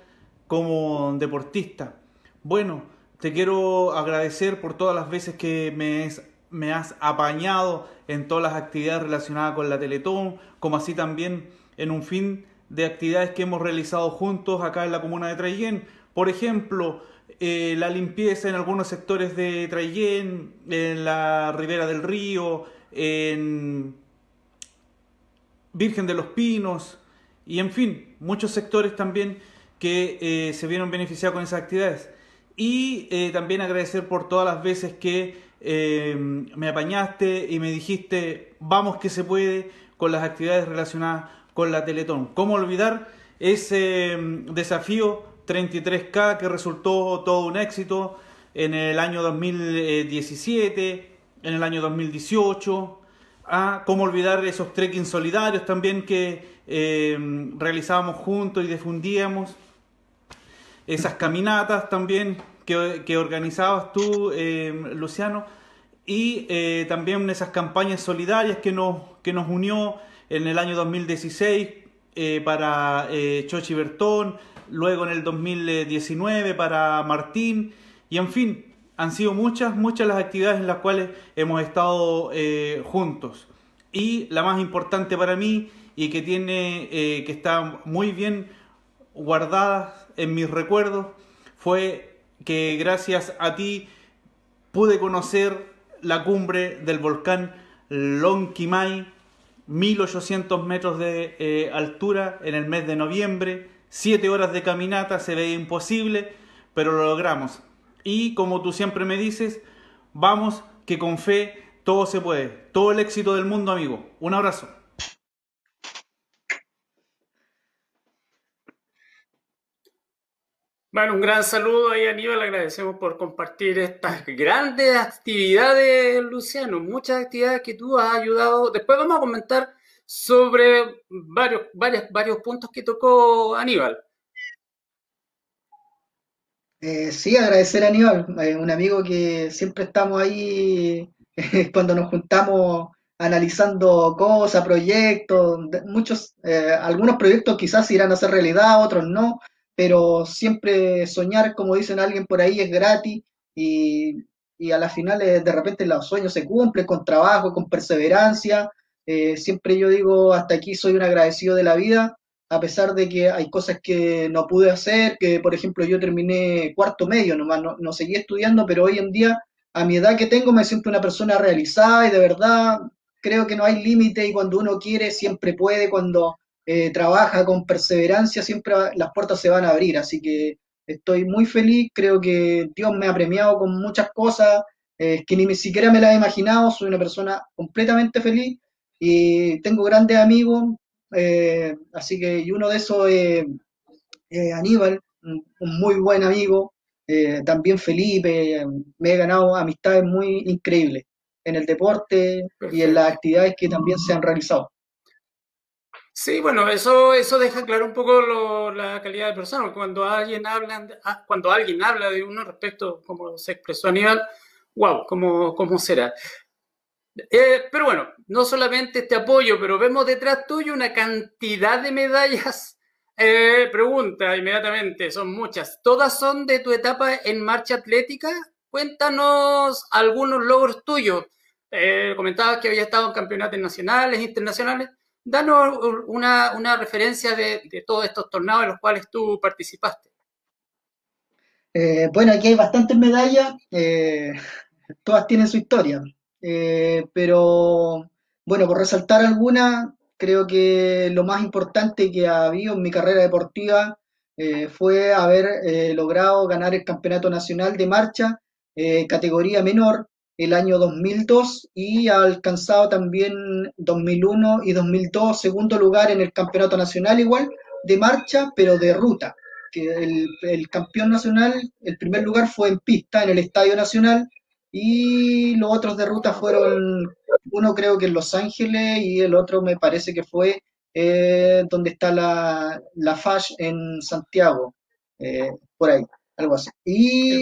como deportista. Bueno, te quiero agradecer por todas las veces que me, has apañado en todas las actividades relacionadas con la Teletón, como así también en un fin de actividades que hemos realizado juntos acá en la comuna de Traiguén. Por ejemplo, eh, la limpieza en algunos sectores de Traiguén, en la ribera del río, en Virgen de los Pinos y en fin, muchos sectores también que eh, se vieron beneficiados con esas actividades. y eh, también agradecer por todas las veces que me apañaste y me dijiste, vamos que se puede con las actividades relacionadas con la Teletón. ¿Cómo olvidar ese mm, desafío 33K que resultó todo un éxito en el año 2017, en el año 2018? Ah, ¿Cómo olvidar esos trekking solidarios también que eh, realizábamos juntos y difundíamos? Esas caminatas también que, organizabas tú, eh, Luciano, y eh, también esas campañas solidarias que nos, que nos unió en el año 2016 eh, para Chochi Bertón, luego en el 2019 para Martín, y en fin, han sido muchas, muchas las actividades en las cuales hemos estado juntos. Y la más importante para mí y que tiene, que está muy bien guardada en mis recuerdos, fue que gracias a ti pude conocer la cumbre del volcán Lonquimay, 1800 metros de eh, altura en el mes de noviembre, 7 horas de caminata, se veía imposible, pero lo logramos. Y como tú siempre me dices, vamos que con fe todo se puede. Todo el éxito del mundo, amigo. Un abrazo. Bueno, un gran saludo ahí Aníbal, agradecemos por compartir estas grandes actividades, Luciano, muchas actividades que tú has ayudado. Después vamos a comentar sobre varios, varios, varios puntos que tocó Aníbal. Eh, sí, agradecer a Aníbal, eh, un amigo que siempre estamos ahí cuando nos juntamos analizando cosas, proyectos, muchos, eh, algunos proyectos quizás irán a ser realidad, otros no pero siempre soñar, como dicen alguien por ahí, es gratis y, a las finales de repente los sueños se cumplen con trabajo, con perseverancia. Eh, siempre yo digo, hasta aquí soy un agradecido de la vida, a pesar de que hay cosas que no pude hacer, que por ejemplo yo terminé cuarto medio nomás, no, no seguí estudiando, pero hoy en día, a mi edad que tengo, me siento una persona realizada y de verdad creo que no hay límite y cuando uno quiere siempre puede, cuando eh, trabaja con perseverancia, siempre las puertas se van a abrir. Así que estoy muy feliz, creo que Dios me ha premiado con muchas cosas eh, que ni siquiera me las he imaginado, soy una persona completamente feliz y tengo grandes amigos, eh, así que y uno de esos es Aníbal, un, muy buen amigo, también Felipe, me he ganado amistades muy increíbles en el deporte y en las actividades que también se han realizado. Sí, bueno, eso, eso deja claro un poco la calidad de persona. Cuando alguien habla, ah, cuando alguien habla de uno respecto, como se expresó Aníbal, wow, ¿cómo, cómo será? Eh, pero bueno, no solamente este apoyo, pero vemos detrás tuyo una cantidad de medallas. Eh, pregunta inmediatamente, son muchas. ¿Todas son de tu etapa en marcha atlética? Cuéntanos algunos logros tuyos. Eh, comentabas que había estado en campeonatos nacionales, internacionales danos una, referencia de, todos estos torneos en los cuales tú participaste. Eh, bueno, aquí hay bastantes medallas, todas tienen su historia, eh, pero bueno, por resaltar algunas, creo que lo más importante que ha habido en mi carrera deportiva fue haber logrado ganar el campeonato nacional de marcha, categoría menor, el año 2002 y ha alcanzado también 2001 y 2002 segundo lugar en el campeonato nacional igual de marcha, pero de ruta. Que el, campeón nacional, el primer lugar fue en pista, en el Estadio Nacional, y los otros de ruta fueron, uno creo que en Los Ángeles y el otro me parece que fue eh, donde está la, la FASH en Santiago, eh, por ahí, algo así. Y,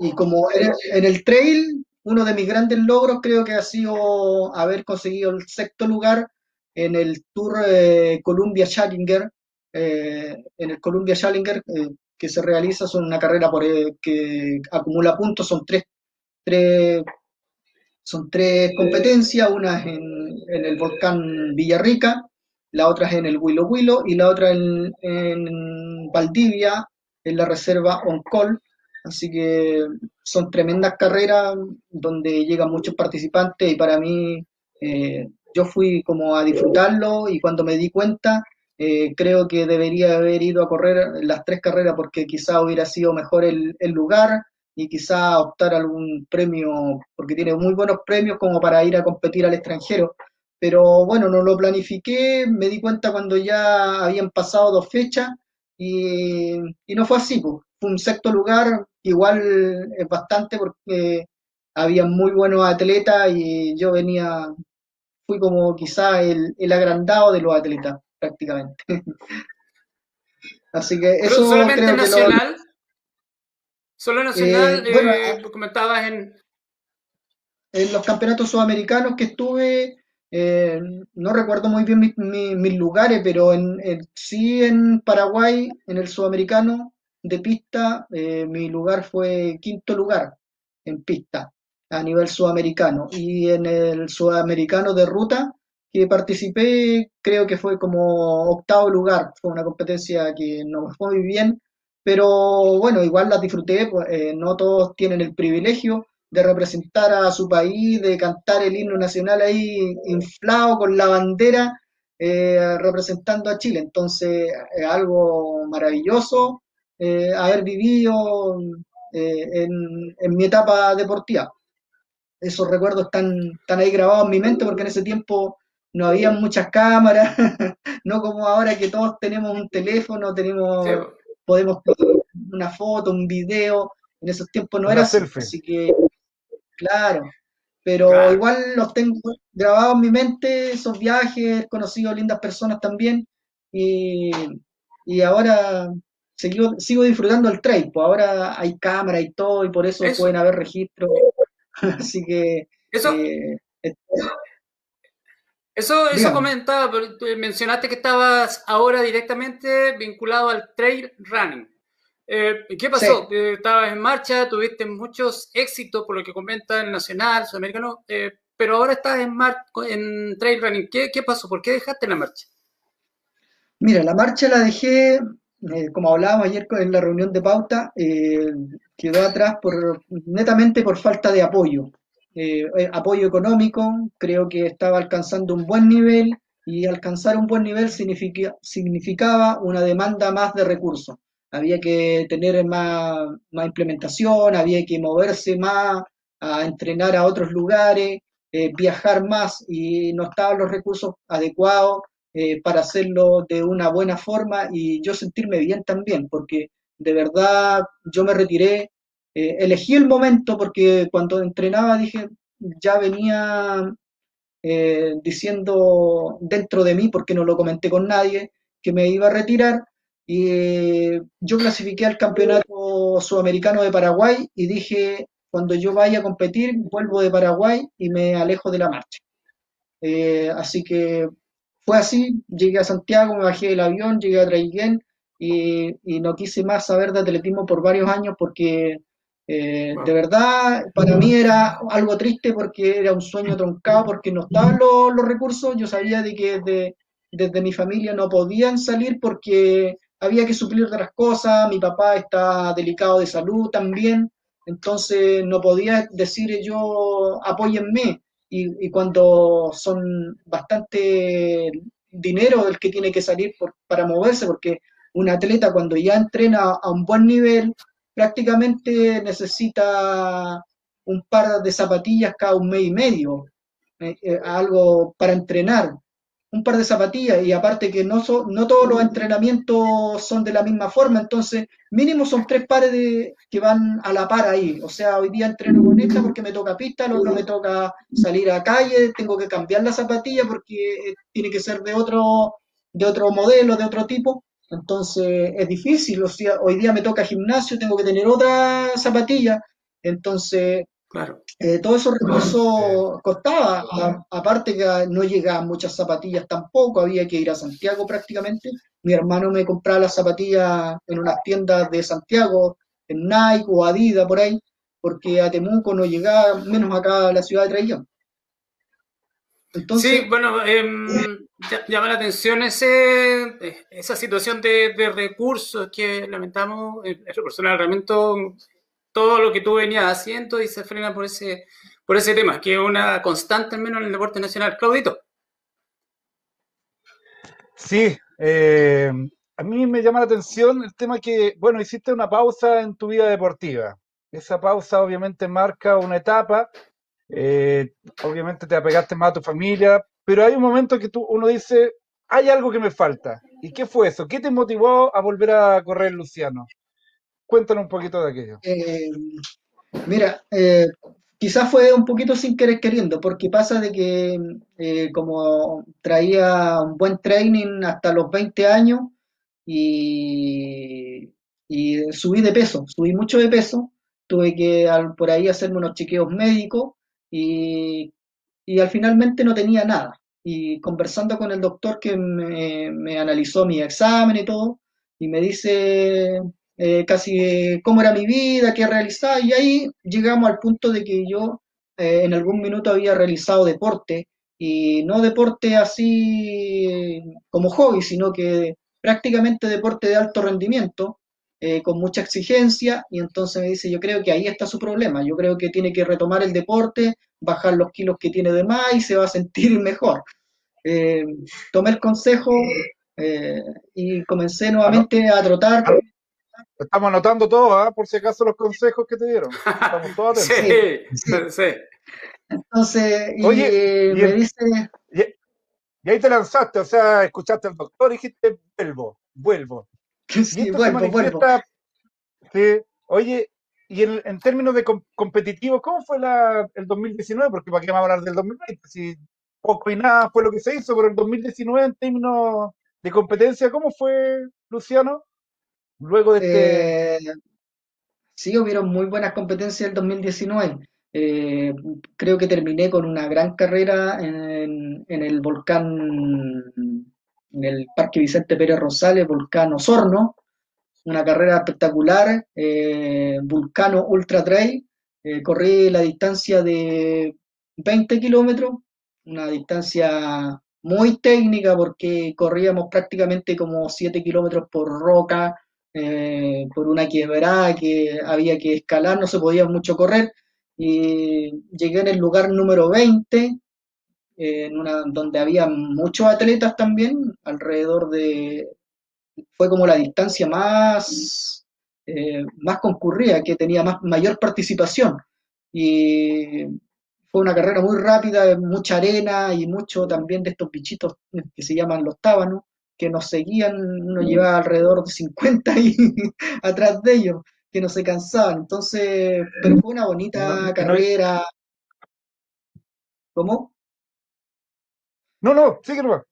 y como en el trail uno de mis grandes logros creo que ha sido haber conseguido el sexto lugar en el Tour eh, Columbia Challenger, eh, en el Columbia Challenger eh, que se realiza, son una carrera por, que acumula puntos, son tres, tres, son tres competencias, una es en, el volcán Villarrica, la otra es en el Huilo Huilo y la otra en, en Valdivia, en la reserva Oncol. Así que son tremendas carreras donde llegan muchos participantes y para mí eh, yo fui como a disfrutarlo y cuando me di cuenta eh, creo que debería haber ido a correr las tres carreras porque quizá hubiera sido mejor el, lugar, y quizá optar algún premio, porque tiene muy buenos premios como para ir a competir al extranjero. Pero bueno, no lo planifiqué, me di cuenta cuando ya habían pasado dos fechas y, y no fue así, pues. Fue un sexto lugar, igual es bastante porque había muy buenos atletas y yo venía, fui como quizá el, el agrandado de los atletas prácticamente. Así que eso Pero solamente creo que lo- nacional. Solo nacional, Eh, bueno, eh, comentabas en. en los campeonatos sudamericanos que estuve, eh, no recuerdo muy bien mi- mi- mis lugares, pero en, en- sí en Paraguay, en el sudamericano de pista, eh, mi lugar fue quinto lugar en pista a nivel sudamericano. Y en el sudamericano de ruta que participé, creo que fue como octavo lugar. Fue una competencia que no me fue muy bien, pero bueno, igual las disfruté, pues, eh, no todos tienen el privilegio de representar a su país, de cantar el himno nacional ahí inflado con la bandera, eh, representando a Chile. Entonces, es algo maravilloso eh, haber vivido en, mi etapa deportiva. Esos recuerdos están, están ahí grabados en mi mente porque en ese tiempo no había muchas cámaras, no como ahora que todos tenemos un teléfono, tenemos, podemos tener una foto, un video. En esos tiempos no Una era así, selfie. así que Claro, pero Claro. igual los tengo grabados en mi mente, esos viajes, he conocido lindas personas también y, y ahora sigo, sigo disfrutando el trail, pues ahora hay cámara y todo y por eso Eso. pueden haber registros, así que Eso, eh, es- eso, eso comentaba, mencionaste que estabas ahora directamente vinculado al trail running. Eh, ¿qué pasó? Eh, estabas en marcha, tuviste muchos éxitos por lo que comenta el nacional, sudamericano, eh, pero ahora estás en, mar- en trail running. ¿Qué, qué pasó? ¿Por qué dejaste la marcha? Mira, la marcha la dejé, eh, como hablábamos ayer en la reunión de pauta, quedó atrás por, netamente por falta de apoyo. Eh, eh, apoyo económico, creo que estaba alcanzando un buen nivel y alcanzar un buen nivel significa- significaba una demanda más de recursos. Había que tener más, más implementación, había que moverse más, a entrenar a otros lugares, eh, viajar más y no estaban los recursos adecuados eh, para hacerlo de una buena forma y yo sentirme bien también, porque de verdad yo me retiré, eh, elegí el momento porque cuando entrenaba dije, ya venía eh, diciendo dentro de mí, porque no lo comenté con nadie, que me iba a retirar y eh, yo clasifiqué al campeonato sudamericano de Paraguay y dije, cuando yo vaya a competir, vuelvo de Paraguay y me alejo de la marcha. Así que fue así, llegué a Santiago, me bajé del avión, llegué a Traiguén y, y no quise más saber de atletismo por varios años porque eh, de verdad para mí era algo triste porque era un sueño truncado porque no estaban los, los recursos, yo sabía de que desde, desde mi familia no podían salir porque había que suplir las cosas, mi papá está delicado de salud también, entonces no podía decir yo apóyenme y, y cuando son bastante dinero el que tiene que salir por- para moverse, porque un atleta cuando ya entrena a un buen nivel, prácticamente necesita un par de zapatillas cada un mes y medio, eh, eh, algo para entrenar, un par de zapatillas, y aparte que no, so- no todos los entrenamientos son de la misma forma, entonces mínimo son tres pares de, que van a la par ahí, o sea, hoy día entreno con esta porque me toca pista, otro me toca salir a calle, tengo que cambiar la zapatilla porque eh, tiene que ser de otro, de otro modelo, de otro tipo, entonces es difícil, o sea, hoy día me toca gimnasio, tengo que tener otra zapatilla, entonces Claro. eh, todos esos recursos costaba, a- aparte que no llegaban muchas zapatillas tampoco, había que ir a Santiago prácticamente. Mi hermano me compraba las zapatillas en unas tiendas de Santiago, en Nike o Adidas por ahí, porque a Temuco no llegaba, menos acá a la ciudad de Traillón. Entonces, Sí, bueno, em, llama la atención ese, eh, esa situación de, recursos que lamentamos. En lo personal, realmente todo lo que tú venías haciendo y se frena por ese, por ese tema, que es una constante al menos en el deporte nacional. Claudito. Sí, eh, a mí me llama la atención el tema que, bueno, hiciste una pausa en tu vida deportiva. esa pausa obviamente marca una etapa, eh, obviamente te apegaste más a tu familia, pero hay un momento que tú, uno dice, hay algo que me falta. ¿Y qué fue eso? ¿Qué te motivó a volver a correr, Luciano? Cuéntanos un poquito de aquello. Eh, mira, eh, quizás fue un poquito sin querer queriendo, porque pasa de que eh, como traía un buen training hasta los 20 años y, y subí de peso, subí mucho de peso, tuve que al- por ahí hacerme unos chequeos médicos y, y al finalmente no tenía nada. Y conversando con el doctor que me, me analizó mi examen y todo, y me dice eh, casi eh, cómo era mi vida, qué realizaba, y ahí llegamos al punto de que yo eh, en algún minuto había realizado deporte, y no deporte así como hobby, sino que prácticamente deporte de alto rendimiento, con mucha exigencia, y entonces me dice, yo creo que ahí está su problema, yo creo que tiene que retomar el deporte, bajar los kilos que tiene de más y se va a sentir mejor. Eh, tomé el consejo eh, y comencé nuevamente a trotar. Estamos anotando todo, ¿ah? por si acaso los consejos que te dieron. Estamos todos atentos. Sí, Sí. sí. Entonces, y Oye, y me el- dice, Y, y ahí te lanzaste, o sea, escuchaste al doctor y dijiste, vuelvo, vuelvo. Y sí, se vuelvo, vuelvo. que, oye, y en, términos de com- competitivos, ¿cómo fue la, el 2019? Porque para qué vamos a hablar del 2020, si poco y nada fue lo que se hizo, pero el 2019 en términos de competencia, ¿cómo fue, Luciano? Luego de este... Eh, sí, hubieron muy buenas competencias el 2019. Eh, creo que terminé con una gran carrera en, en el volcán, en el Parque Vicente Pérez Rosales, volcán Osorno. Una carrera espectacular, eh, Vulcano Ultra Trail. Eh, corrí la distancia de 20 kilómetros, una distancia muy técnica porque corríamos prácticamente como 7 kilómetros por roca, eh, por una quebrada que había que escalar, no se podía mucho correr. Y llegué en el lugar número 20, eh, en una, donde había muchos atletas también, alrededor de, fue como la distancia más, eh, más concurrida, que tenía más, mayor participación. Y fue una carrera muy rápida, mucha arena y mucho también de estos bichitos que se llaman los tábanos, que nos seguían, uno llevaba alrededor de 50 y atrás de ellos, que no se cansaban. Entonces, pero fue una No, bonita no, carrera. ¿Cómo? no, no, sigue nomás.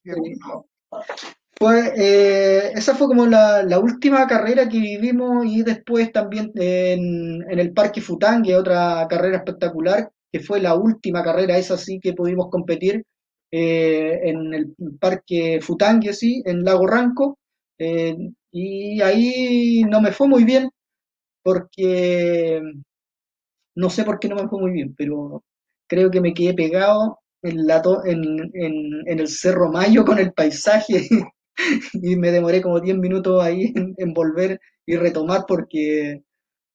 Fue, eh, esa fue como la, última carrera que vivimos y después también en, el Parque Futangui, otra carrera espectacular, que fue la última carrera, esa sí que pudimos competir eh, en el Parque Futangui, sí, en Lago Ranco, eh, y ahí no me fue muy bien porque no sé por qué no me fue muy bien, pero creo que me quedé pegado en, la to- en, en el Cerro Mayo con el paisaje y me demoré como 10 minutos ahí en, volver y retomar porque eh,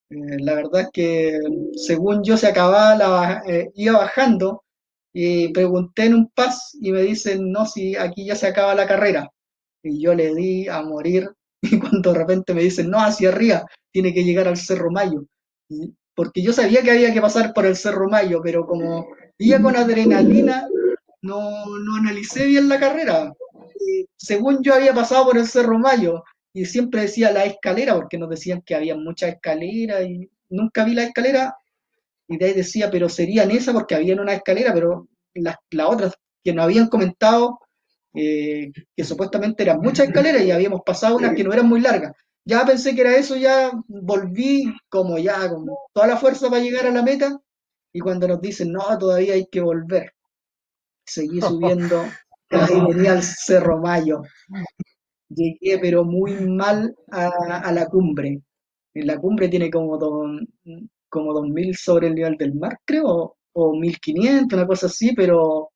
la verdad es que según yo se acababa la, eh, iba bajando y pregunté en un pas y me dicen, no, si aquí ya se acaba la carrera. Y yo le di a morir y cuando de repente me dicen, no, hacia arriba, tiene que llegar al Cerro Mayo. Porque yo sabía que había que pasar por el Cerro Mayo, pero como iba con adrenalina, no, no analicé bien la carrera. Según yo había pasado por el Cerro Mayo y siempre decía la escalera, porque nos decían que había muchas escaleras y nunca vi la escalera y de ahí decía, pero serían esas porque habían una escalera, pero las las otras que nos habían comentado eh, que supuestamente eran muchas escaleras y habíamos pasado unas que no eran muy largas. Ya pensé que era eso, ya volví como ya con toda la fuerza para llegar a la meta y cuando nos dicen, no, todavía hay que volver. Seguí subiendo, ahí venía al Cerro Mayo. Llegué pero muy mal a, a la cumbre. En la cumbre tiene como, don, como 2000 sobre el nivel del mar, creo, o, o 1500, una cosa así, pero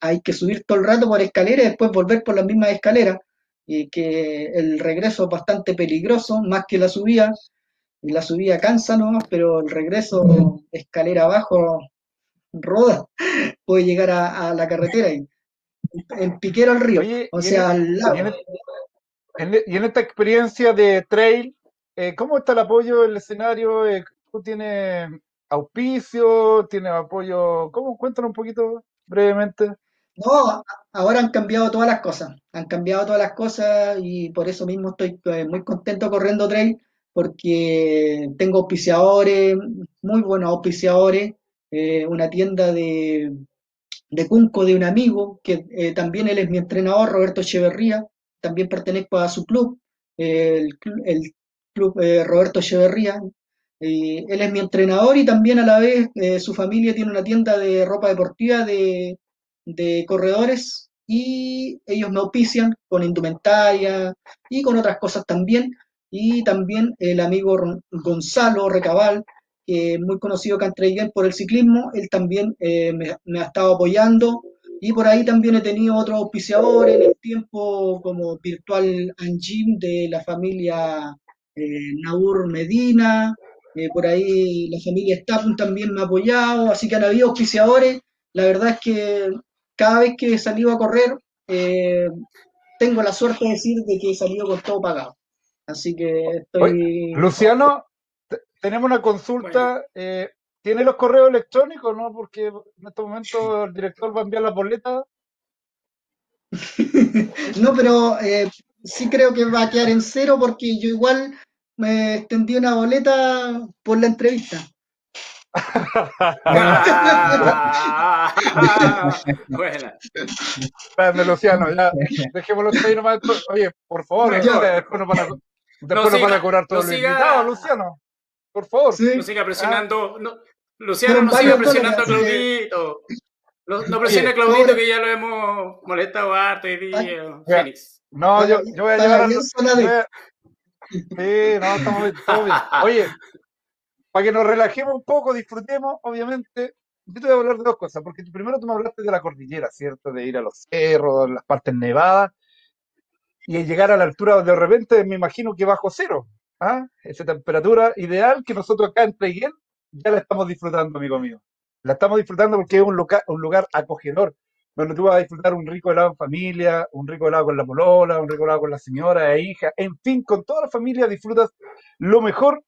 hay que subir todo el rato por escaleras y después volver por las mismas escaleras. Y que el regreso es bastante peligroso, más que la subida. Y la subida cansa nomás, pero el regreso, escalera abajo, roda, puede llegar a, a la carretera y en Piquero al río, Oye, o en, sea, al y lago. en, en- y en esta experiencia de trail, eh, ¿cómo está el apoyo, el escenario? Eh, tiene auspicio, tiene apoyo. ¿Cómo? Cuéntanos un poquito brevemente. No, ahora han cambiado todas las cosas, han cambiado todas las cosas y por eso mismo estoy eh, muy contento corriendo trail porque tengo auspiciadores, muy buenos auspiciadores, eh, una tienda de, de Cunco de un amigo, que eh, también él es mi entrenador, Roberto Echeverría, también pertenezco a su club, el, club Roberto Echeverría, él es mi entrenador y también a la vez su familia tiene una tienda de ropa deportiva de de corredores y ellos me auspician con indumentaria y con otras cosas también. Y también el amigo Gonzalo Recabal, que muy conocido Cantraiguén por el ciclismo, él también eh, me, ha estado apoyando. Y por ahí también he tenido otros auspiciadores en el tiempo, como Virtual Angim de la familia eh, Naur Medina. Eh, por ahí la familia Stapun también me ha apoyado. Así que han habido auspiciadores. La verdad es que cada vez que he salido a correr, eh, tengo la suerte de decir de que he salido con todo pagado. Así que estoy... Luciano, tenemos una consulta. Eh, ¿Tiene los correos electrónicos, no? Porque en este momento el director va a enviar la boleta. no, pero eh, sí creo que va a quedar en cero porque yo igual me extendí una boleta por la entrevista. Buena. Grande, Luciano, ya. Dejémoslo ahí nomás. Oye, por favor, después nos van a, después nos van a cobrar todo el invitado, Luciano. Por favor. No siga presionando. No, Luciano, no siga presionando a Claudito. No, no presione a Claudito, que ya lo hemos molestado harto y día. Félix. No, yo, yo voy a llevar a. Sí, no, estamos bien, bien. Oye, para que nos relajemos un poco, disfrutemos, obviamente. Yo te voy a hablar de dos cosas, porque primero tú me hablaste de la cordillera, ¿cierto? De ir a los cerros, las partes nevadas, y llegar a la altura de repente, me imagino que bajo cero. ¿Ah? Esa temperatura ideal que nosotros acá en ya la estamos disfrutando, amigo mío. La estamos disfrutando porque es un, lugar, un lugar acogedor, donde tú vas a disfrutar un rico helado en familia, un rico helado con la polola, un rico helado con la señora e hija, en fin, con toda la familia disfrutas lo mejor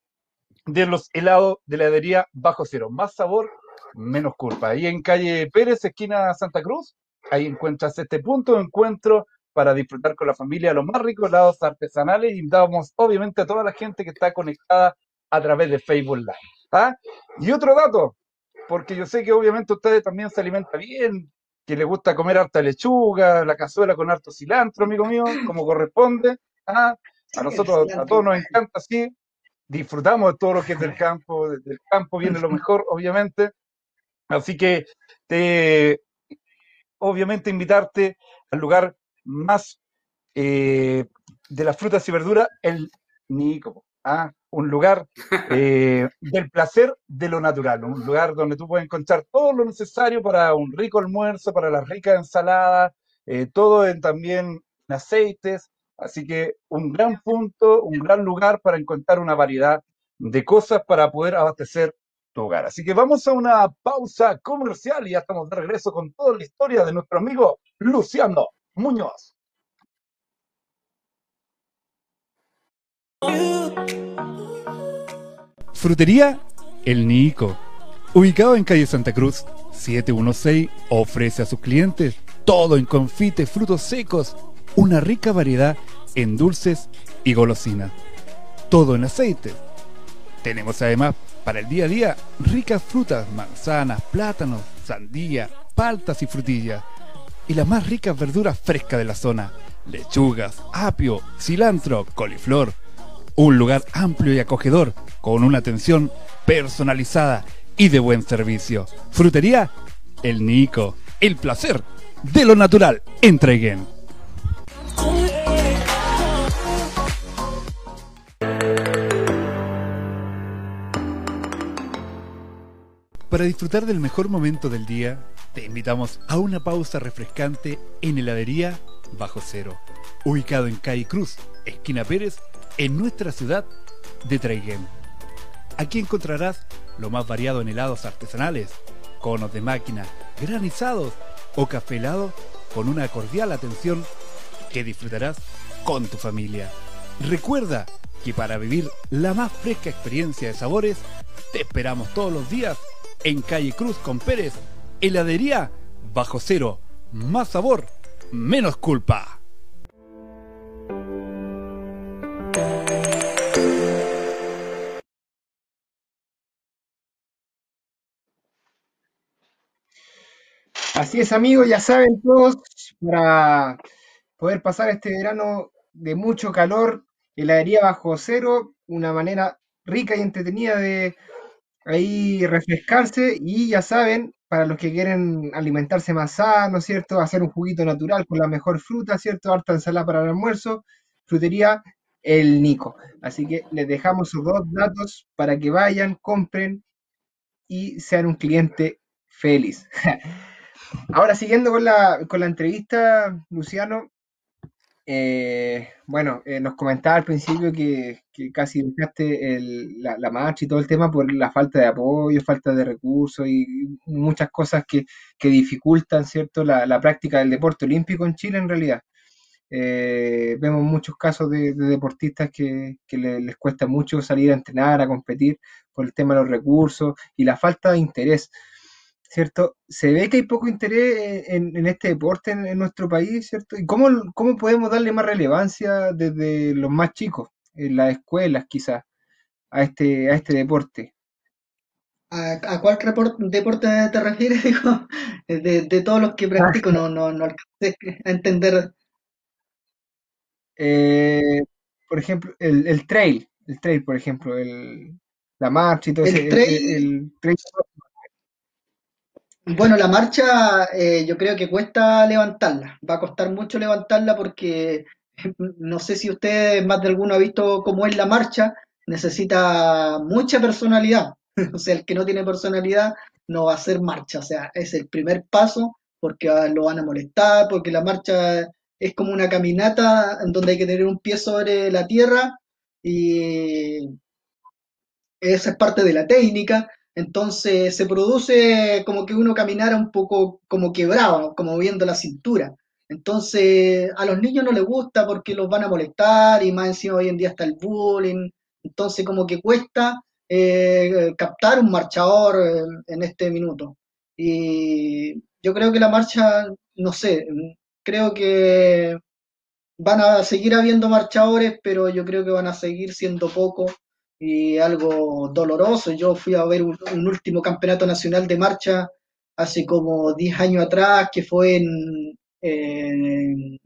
de los helados de la heladería Bajo Cero. Más sabor, menos culpa. Ahí en calle Pérez, esquina Santa Cruz, ahí encuentras este punto encuentro para disfrutar con la familia los más ricos helados artesanales. Y damos obviamente a toda la gente que está conectada a través de Facebook Live. ¿ah? Y otro dato, porque yo sé que obviamente ustedes también se alimentan bien, que les gusta comer harta lechuga, la cazuela con harto cilantro, amigo mío, como corresponde. ¿ah? A nosotros, a todos nos encanta así disfrutamos de todo lo que es del campo, del campo viene lo mejor, obviamente. Así que te, obviamente invitarte al lugar más eh, de las frutas y verduras, el Nico. ¿ah? Un lugar eh, del placer de lo natural, un lugar donde tú puedes encontrar todo lo necesario para un rico almuerzo, para las ricas ensaladas, eh, todo en, también en aceites, Así que un gran punto, un gran lugar para encontrar una variedad de cosas para poder abastecer tu hogar. Así que vamos a una pausa comercial y ya estamos de regreso con toda la historia de nuestro amigo Luciano Muñoz. Frutería El Nico, ubicado en calle Santa Cruz 716, ofrece a sus clientes todo en confites, frutos secos, una rica variedad en dulces y golosinas. Todo en aceite. Tenemos además para el día a día ricas frutas, manzanas, plátanos, sandía, paltas y frutillas. Y las más ricas verduras frescas de la zona. Lechugas, apio, cilantro, coliflor. Un lugar amplio y acogedor, con una atención personalizada y de buen servicio. Frutería El Nico. El placer de lo natural. Entreguen. Para disfrutar del mejor momento del día, te invitamos a una pausa refrescante en heladería Bajo Cero, ubicado en Calle Cruz, esquina Pérez, en nuestra ciudad de Traiguén. Aquí encontrarás lo más variado en helados artesanales, conos de máquina, granizados o café helado con una cordial atención que disfrutarás con tu familia. Recuerda que para vivir la más fresca experiencia de sabores, te esperamos todos los días en Calle Cruz con Pérez, heladería bajo cero, más sabor, menos culpa. Así es, amigos, ya saben todos, para poder pasar este verano de mucho calor, heladería bajo cero, una manera rica y entretenida de ahí refrescarse y ya saben, para los que quieren alimentarse más sano, ¿cierto? Hacer un juguito natural con la mejor fruta, ¿cierto? Harta ensalada para el almuerzo, frutería El Nico. Así que les dejamos sus dos datos para que vayan, compren y sean un cliente feliz. Ahora, siguiendo con la, con la entrevista, Luciano, eh, bueno, eh, nos comentaba al principio que, que casi dejaste el- la, la marcha y todo el tema por la falta de apoyo, falta de recursos y muchas cosas que, que dificultan, ¿cierto?, la, la práctica del deporte olímpico en Chile en realidad. Eh, vemos muchos casos de, de deportistas que, que le- les cuesta mucho salir a entrenar, a competir por el tema de los recursos y la falta de interés. ¿Cierto? Se ve que hay poco interés en, en este deporte en, en nuestro país, ¿cierto? ¿Y cómo, cómo podemos darle más relevancia desde los más chicos, en las escuelas quizás, a este, a este deporte? ¿A, a cuál deporte te refieres? Digo, de, de todos los que practico, no, no, no alcancé a entender. Eh, por ejemplo, el, el trail, el trail, por ejemplo, el, la marcha y todo El ese, el, trail, el trail. Bueno, la marcha eh, yo creo que cuesta levantarla. Va a costar mucho levantarla porque no sé si usted más de alguno ha visto cómo es la marcha. Necesita mucha personalidad. O sea, el que no tiene personalidad no va a hacer marcha. O sea, es el primer paso porque lo van a molestar, porque la marcha es como una caminata en donde hay que tener un pie sobre la tierra y esa es parte de la técnica. Entonces se produce como que uno caminara un poco como quebrado, como viendo la cintura. Entonces a los niños no les gusta porque los van a molestar y más encima hoy en día está el bullying. Entonces como que cuesta eh, captar un marchador en, en este minuto. Y yo creo que la marcha, no sé, creo que van a seguir habiendo marchadores, pero yo creo que van a seguir siendo pocos y algo doloroso. Yo fui a ver un, último campeonato nacional de marcha hace como 10 años atrás, que fue en, en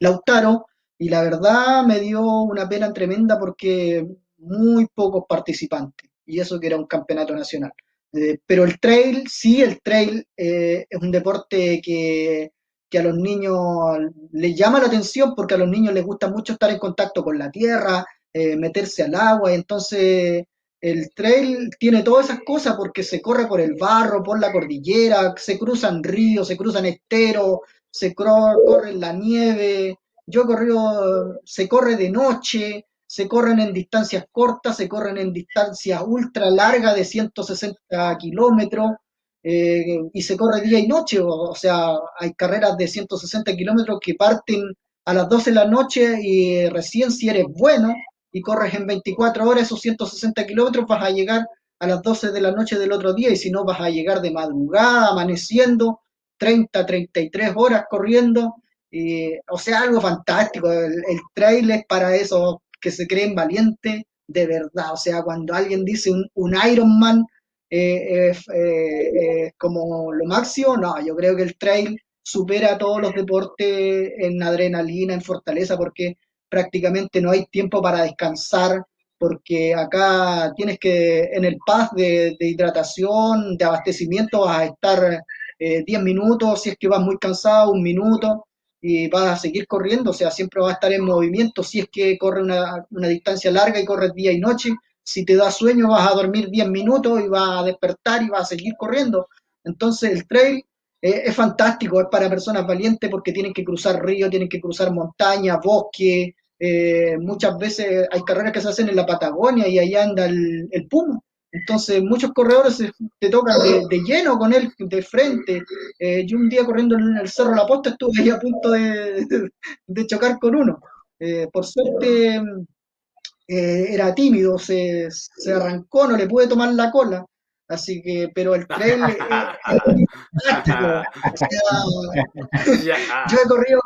Lautaro, y la verdad me dio una pena tremenda porque muy pocos participantes, y eso que era un campeonato nacional. Eh, pero el trail, sí, el trail eh, es un deporte que, que a los niños les llama la atención porque a los niños les gusta mucho estar en contacto con la tierra, eh, meterse al agua, entonces el trail tiene todas esas cosas porque se corre por el barro, por la cordillera, se cruzan ríos, se cruzan esteros, se corre en la nieve. Yo he corrido, se corre de noche, se corren en distancias cortas, se corren en distancias ultra largas de 160 kilómetros eh, y se corre día y noche. O, o sea, hay carreras de 160 kilómetros que parten a las 12 de la noche y recién si eres bueno y corres en 24 horas esos 160 kilómetros vas a llegar a las 12 de la noche del otro día y si no vas a llegar de madrugada, amaneciendo, 30, 33 horas corriendo. O sea, algo fantástico. El, trail es para esos que se creen valientes de verdad. O sea, cuando alguien dice un, un Ironman eh, eh, eh, como lo máximo, no, yo creo que el trail supera a todos los deportes en adrenalina, en fortaleza, porque prácticamente no hay tiempo para descansar, porque acá tienes que, en el pass de, hidratación, de abastecimiento, vas a estar eh, 10 minutos, si es que vas muy cansado, un minuto, y vas a seguir corriendo, o sea, siempre vas a estar en movimiento, si es que corre una, una distancia larga y corres día y noche, si te da sueño vas a dormir 10 minutos y vas a despertar y vas a seguir corriendo. Entonces el trail eh, es fantástico, es para personas valientes porque tienen que cruzar ríos, tienen que cruzar montañas, bosque, eh, muchas veces hay carreras que se hacen en la Patagonia y ahí anda el, el puma. Entonces muchos corredores te tocan de, de lleno con él, de frente. Eh, yo un día corriendo en el Cerro La Posta estuve ahí a punto de, de chocar con uno. Eh, por suerte eh, era tímido, se, se arrancó, no le pude tomar la cola. Así que, pero el trail es, fantástico. Sea, yo he corrido,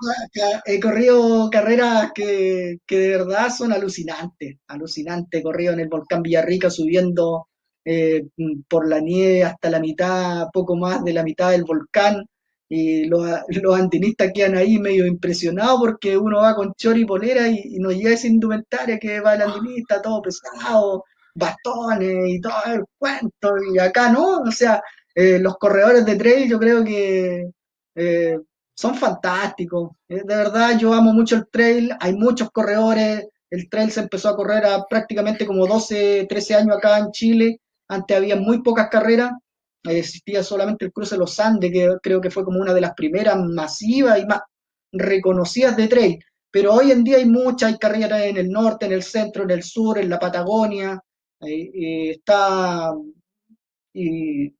he corrido carreras que, que, de verdad son alucinantes, alucinantes. He corrido en el volcán Villarrica subiendo eh, por la nieve hasta la mitad, poco más de la mitad del volcán. Y los, los andinistas quedan ahí medio impresionados porque uno va con chori y polera y, y no llega esa indumentaria que va el andinista todo pesado bastones y todo el cuento, y acá no, o sea, eh, los corredores de trail yo creo que eh, son fantásticos, eh, de verdad yo amo mucho el trail, hay muchos corredores, el trail se empezó a correr a prácticamente como 12, 13 años acá en Chile, antes había muy pocas carreras, existía solamente el cruce de los Andes, que creo que fue como una de las primeras masivas y más reconocidas de trail, pero hoy en día hay muchas, hay carreras en el norte, en el centro, en el sur, en la Patagonia, está y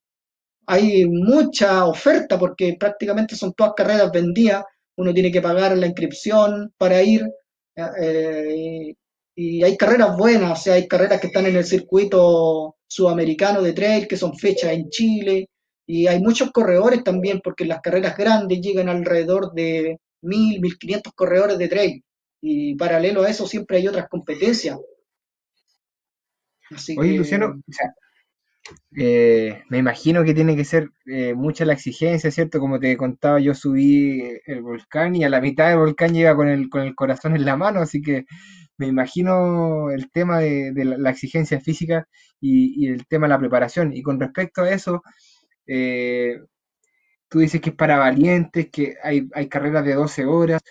hay mucha oferta porque prácticamente son todas carreras vendidas, uno tiene que pagar la inscripción para ir eh, y hay carreras buenas, o sea, hay carreras que están en el circuito sudamericano de trail que son fechas en Chile y hay muchos corredores también porque las carreras grandes llegan alrededor de 1000, 1500 corredores de trail y paralelo a eso siempre hay otras competencias Oye, Luciano, eh, me imagino que tiene que ser eh, mucha la exigencia, ¿cierto? Como te contaba, yo subí el volcán y a la mitad del volcán llega con el, con el corazón en la mano, así que me imagino el tema de, la, exigencia física y, el tema de la preparación. Y con respecto a eso, eh, tú dices que es para valientes, que hay, carreras de 12 horas.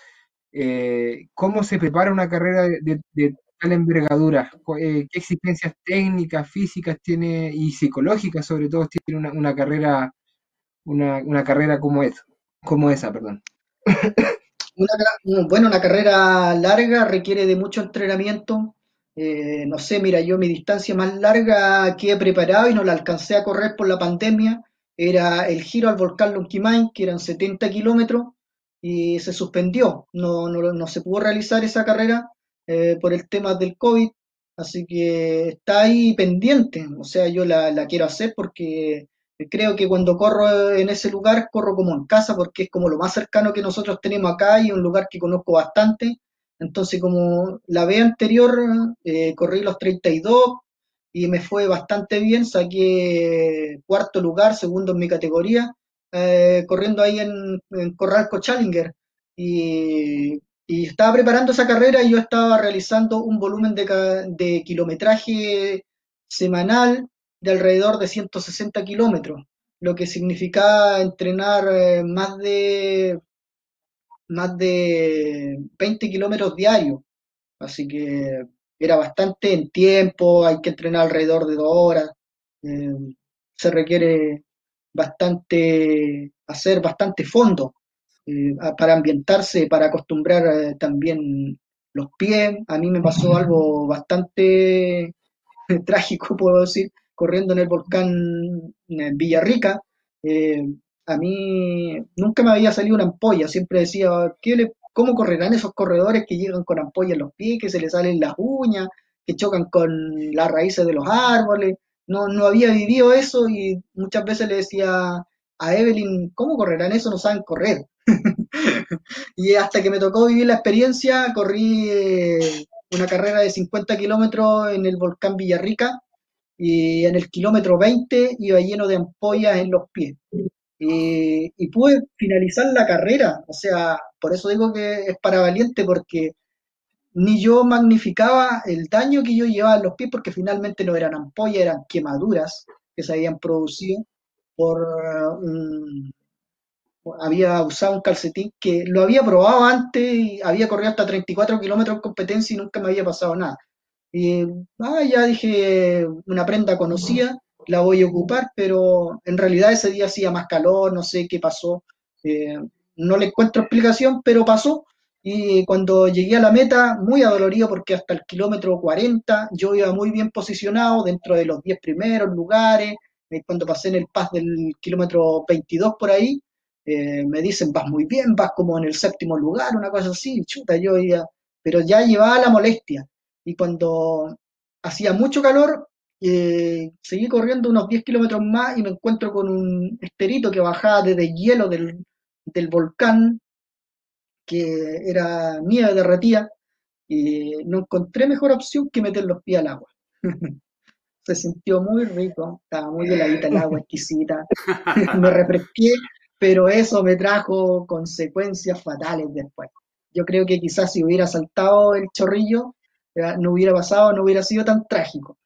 ¿Cómo se prepara una carrera de, de, envergadura? Eh, ¿Qué exigencias técnicas, físicas tiene y psicológicas sobre todo tiene una, carrera una, carrera como esa, como esa, perdón? bueno, una carrera larga requiere de mucho entrenamiento. Eh, no sé, mira, yo mi distancia más larga que he preparado y no la alcancé a correr por la pandemia era el giro al volcán Lonquimay, que eran 70 kilómetros, y se suspendió. No, no se pudo realizar esa carrera eh, por el tema del COVID, así que está ahí pendiente, o sea, yo la, la, quiero hacer porque creo que cuando corro en ese lugar, corro como en casa, porque es como lo más cercano que nosotros tenemos acá y un lugar que conozco bastante, entonces como la vez anterior, eh, corrí los 32 y me fue bastante bien, saqué cuarto lugar, segundo en mi categoría, eh, corriendo ahí en, en Corralco Challenger. Y y estaba preparando esa carrera y yo estaba realizando un volumen de, kilometraje semanal de alrededor de 160 kilómetros, lo que significaba entrenar eh, más de más de 20 kilómetros diarios. Así que era bastante en tiempo, hay que entrenar alrededor de dos horas. Eh, se requiere bastante, hacer bastante fondo. Eh, para ambientarse, para acostumbrar eh, también los pies. A mí me pasó algo bastante trágico, puedo decir, corriendo en el volcán en Villarrica. Eh, a mí nunca me había salido una ampolla, siempre decía, ¿qué ¿cómo correrán esos corredores que llegan con ampolla en los pies, que se les salen las uñas, que chocan con las raíces de los árboles? No, no había vivido eso y muchas veces le decía a Evelyn, ¿cómo correrán eso? No saben correr. y hasta que me tocó vivir la experiencia, corrí eh, una carrera de 50 kilómetros en el volcán Villarrica y en el kilómetro 20 iba lleno de ampollas en los pies. Y, pude finalizar la carrera, o sea, por eso digo que es para valiente, porque ni yo magnificaba el daño que yo llevaba en los pies, porque finalmente no eran ampollas, eran quemaduras que se habían producido por un, había usado un calcetín que lo había probado antes y había corrido hasta 34 kilómetros en competencia y nunca me había pasado nada. Y ah, ya dije, una prenda conocida, la voy a ocupar, pero en realidad ese día hacía más calor, no sé qué pasó. Eh, no le encuentro explicación, pero pasó. Y cuando llegué a la meta, muy adolorido porque hasta el kilómetro 40 yo iba muy bien posicionado dentro de los 10 primeros lugares. Eh, cuando pasé en el pas del kilómetro 22 por ahí, eh, me dicen, vas muy bien, vas como en el séptimo lugar, una cosa así, chuta, yo iba, pero ya llevaba la molestia. y cuando hacía mucho calor, eh, seguí corriendo unos 10 kilómetros más y me encuentro con un esterito que bajaba desde hielo del, del volcán, que era nieve derretida, y no encontré mejor opción que meter los pies al agua. Se sintió muy rico, estaba muy heladita el agua, exquisita. me refresqué, pero eso me trajo consecuencias fatales después. Yo creo que quizás si hubiera saltado el chorrillo, no hubiera pasado, no hubiera sido tan trágico.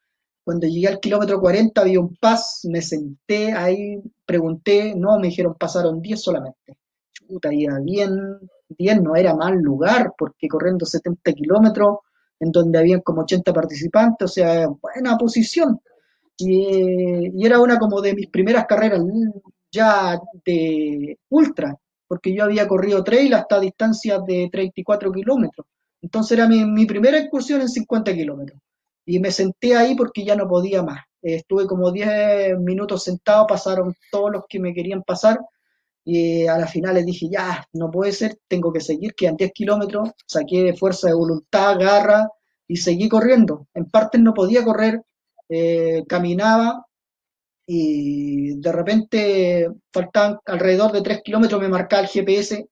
Cuando llegué al kilómetro 40 había un pas, me senté ahí, pregunté, no, me dijeron pasaron 10 solamente. Chuta, iba bien, 10 no era mal lugar, porque corriendo 70 kilómetros, en donde habían como 80 participantes, o sea, buena posición. Y, y, era una como de mis primeras carreras ya de ultra, porque yo había corrido trail hasta distancias de 34 kilómetros. Entonces era mi, mi, primera excursión en 50 kilómetros. Y me senté ahí porque ya no podía más. estuve como 10 minutos sentado, pasaron todos los que me querían pasar. Y a la final les dije, ya, no puede ser, tengo que seguir, quedan 10 kilómetros. Saqué fuerza de voluntad, garra y seguí corriendo. En partes no podía correr, eh, caminaba, y de repente faltaban alrededor de 3 kilómetros, me marcaba el GPS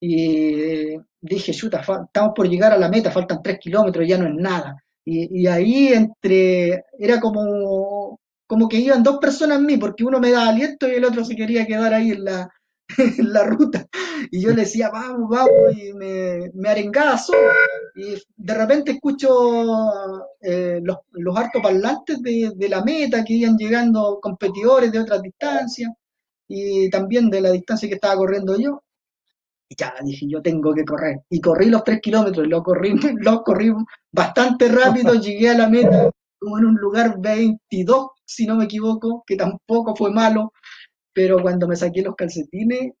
y dije, chuta, estamos por llegar a la meta, faltan 3 kilómetros, ya no es nada. Y, y, ahí entre, era como, como que iban dos personas en mí, porque uno me daba aliento y el otro se quería quedar ahí en la, ruta. Y yo le decía, vamos, vamos, y me, me arengaba solo. Y de repente escucho eh, los, los parlantes de, de, la meta, que iban llegando competidores de otras distancias, y también de la distancia que estaba corriendo yo. Y ya dije, yo tengo que correr. Y corrí los tres kilómetros, lo corrí, lo corrí bastante rápido, llegué a la meta como en un lugar 22, si no me equivoco, que tampoco fue malo, pero cuando me saqué los calcetines,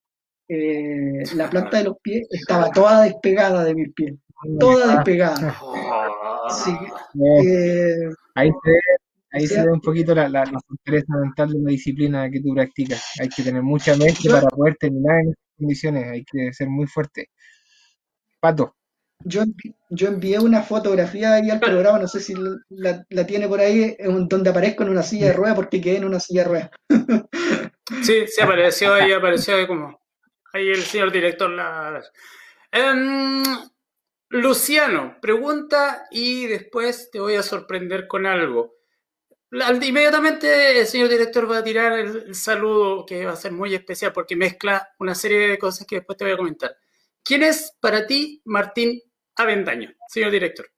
eh, la planta de los pies estaba toda despegada de mis pies, toda despegada. Sí, eh, ahí se ve, ahí se ve un poquito la, la, la fortaleza mental de la disciplina que tú practicas. Hay que tener mucha mente para poder terminar en esas condiciones, hay que ser muy fuerte. Pato. Yo, yo envié una fotografía ahí al programa, no sé si la, la tiene por ahí, donde aparezco en una silla de ruedas porque quedé en una silla de ruedas. Sí, sí apareció ahí, apareció ahí como ahí el señor director. La... Um, Luciano, pregunta y después te voy a sorprender con algo. Inmediatamente el señor director va a tirar el, el, saludo que va a ser muy especial porque mezcla una serie de cosas que después te voy a comentar. ¿Quién es para ti Martín Avendaño, señor director?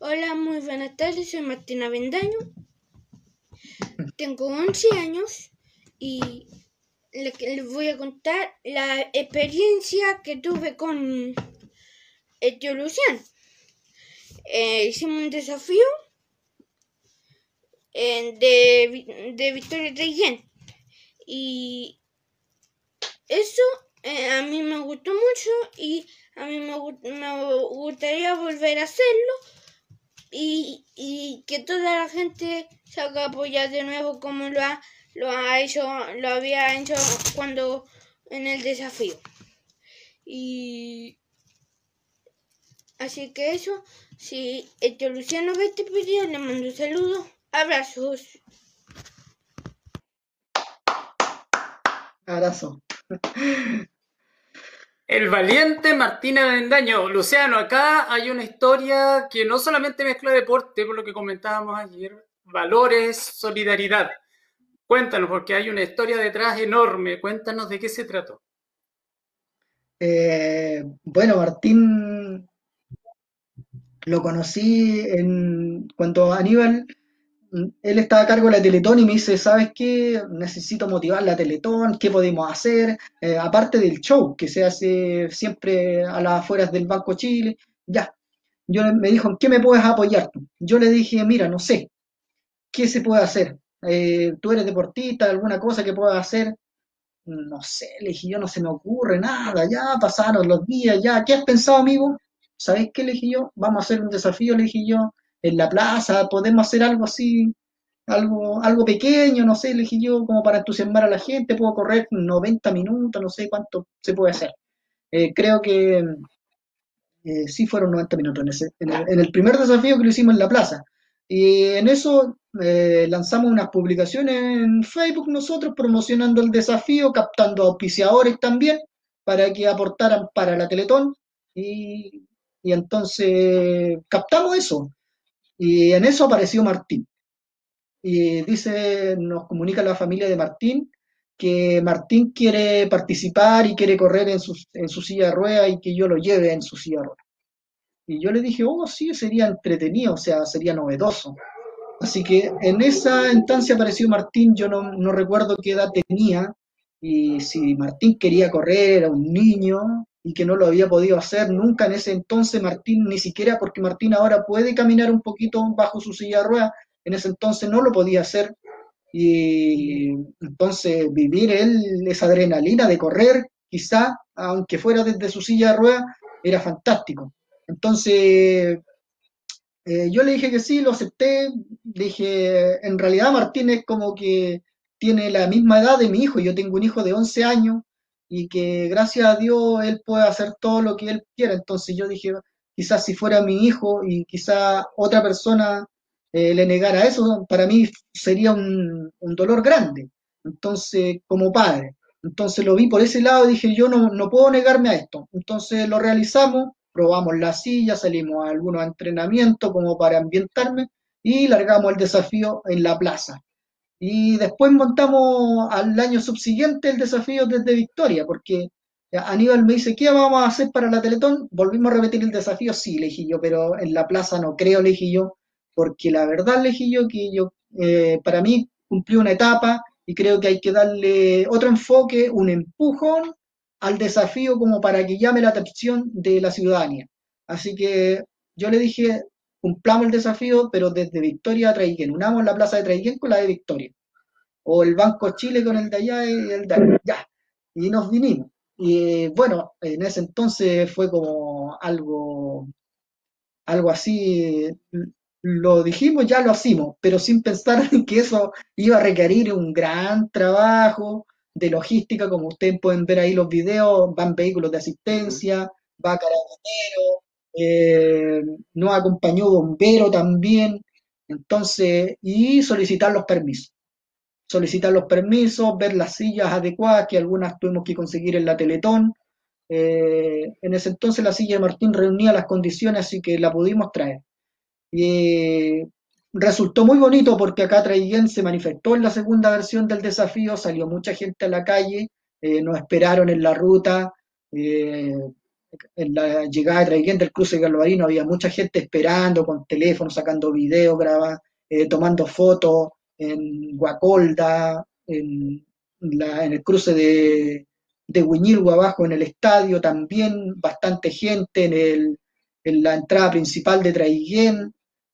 Hola, muy buenas tardes, soy Martín Avendaño. Tengo 11 años y les voy a contar la experiencia que tuve con el tío Luciano. Eh, hicimos un desafío eh, de, de Victoria Treyen y eso eh, a mí me gustó mucho y a mí me, me gustaría volver a hacerlo y, y, que toda la gente se haga apoyar de nuevo como lo ha, lo ha hecho, lo había hecho cuando en el desafío. Y así que eso, si tío Luciano ve este video, le mando un saludo, abrazos. Abrazo. El valiente Martín Avendaño. Luciano, acá hay una historia que no solamente mezcla deporte, por lo que comentábamos ayer, valores, solidaridad. Cuéntanos, porque hay una historia detrás enorme. Cuéntanos de qué se trató. Eh, bueno, Martín lo conocí en, cuando Aníbal él estaba a cargo de la Teletón y me dice, ¿sabes qué? Necesito motivar la Teletón, ¿qué podemos hacer? Eh, aparte del show que se hace siempre a las afueras del Banco Chile, ya. Yo me dijo, ¿en qué me puedes apoyar? Yo le dije, mira, no sé, ¿qué se puede hacer? Eh, ¿Tú eres deportista, alguna cosa que puedas hacer? No sé, le dije, yo no se me ocurre nada, ya pasaron los días, ya, ¿qué has pensado, amigo? ¿Sabéis qué le dije yo? Vamos a hacer un desafío, le dije yo, en la plaza, podemos hacer algo así, algo, algo pequeño, no sé, le dije yo, como para entusiasmar a la gente, puedo correr 90 minutos, no sé cuánto se puede hacer. eh, creo que eh, sí fueron 90 minutos en, ese, en, el, primer desafío que lo hicimos en la plaza. Y en eso eh, lanzamos unas publicaciones en Facebook nosotros promocionando el desafío, captando auspiciadores también para que aportaran para la Teletón. Y, y entonces captamos eso. Y en eso apareció Martín. Y dice, nos comunica la familia de Martín que Martín quiere participar y quiere correr en su, en su silla de ruedas y que yo lo lleve en su silla de ruedas. Y yo le dije, oh, sí, sería entretenido, o sea, sería novedoso. Así que en esa instancia apareció Martín, yo no, no recuerdo qué edad tenía, y si Martín quería correr, era un niño, y que no lo había podido hacer nunca en ese entonces Martín, ni siquiera porque Martín ahora puede caminar un poquito bajo su silla de ruedas, en ese entonces no lo podía hacer, y entonces vivir él esa adrenalina de correr, quizá, aunque fuera desde su silla de ruedas, era fantástico. Entonces, eh, yo le dije que sí, lo acepté. Dije, en realidad Martín es como que tiene la misma edad de mi hijo. Yo tengo un hijo de 11 años y que gracias a Dios él puede hacer todo lo que él quiera. Entonces yo dije, quizás si fuera mi hijo y quizás otra persona eh, le negara eso, para mí sería un, dolor grande. Entonces, como padre. Entonces lo vi por ese lado y dije, yo no, no puedo negarme a esto. Entonces lo realizamos, probamos la silla, salimos a algunos entrenamientos como para ambientarme y largamos el desafío en la plaza. Y después montamos al año subsiguiente el desafío desde Victoria, porque Aníbal me dice, ¿qué vamos a hacer para la Teletón? Volvimos a repetir el desafío, sí, le yo, pero en la plaza no creo, le yo, porque la verdad le que yo, eh, para mí cumplió una etapa y creo que hay que darle otro enfoque, un empujón al desafío como para que llame la atención de la ciudadanía. Así que yo le dije, cumplamos el desafío, pero desde Victoria a Traiguén, unamos la plaza de Traiguén con la de Victoria, o el Banco Chile con el de allá y el de allá, y nos vinimos. Y bueno, en ese entonces fue como algo, algo así, lo dijimos, ya lo hicimos, pero sin pensar que eso iba a requerir un gran trabajo de logística, como ustedes pueden ver ahí los videos, van vehículos de asistencia, va carabinero, eh, nos acompañó bombero también, entonces, y solicitar los permisos. Solicitar los permisos, ver las sillas adecuadas, que algunas tuvimos que conseguir en la Teletón. Eh, en ese entonces la silla de Martín reunía las condiciones, así que la pudimos traer. Y resultó muy bonito porque acá Traiguén se manifestó en la segunda versión del desafío, salió mucha gente a la calle, eh, nos esperaron en la ruta, eh, en la llegada de Traiguén del cruce de Galvarino había mucha gente esperando con teléfono, sacando videos, grabando, eh, tomando fotos en Guacolda, en, el cruce de, de abajo en el estadio, también bastante gente en, el, en la entrada principal de Traiguén,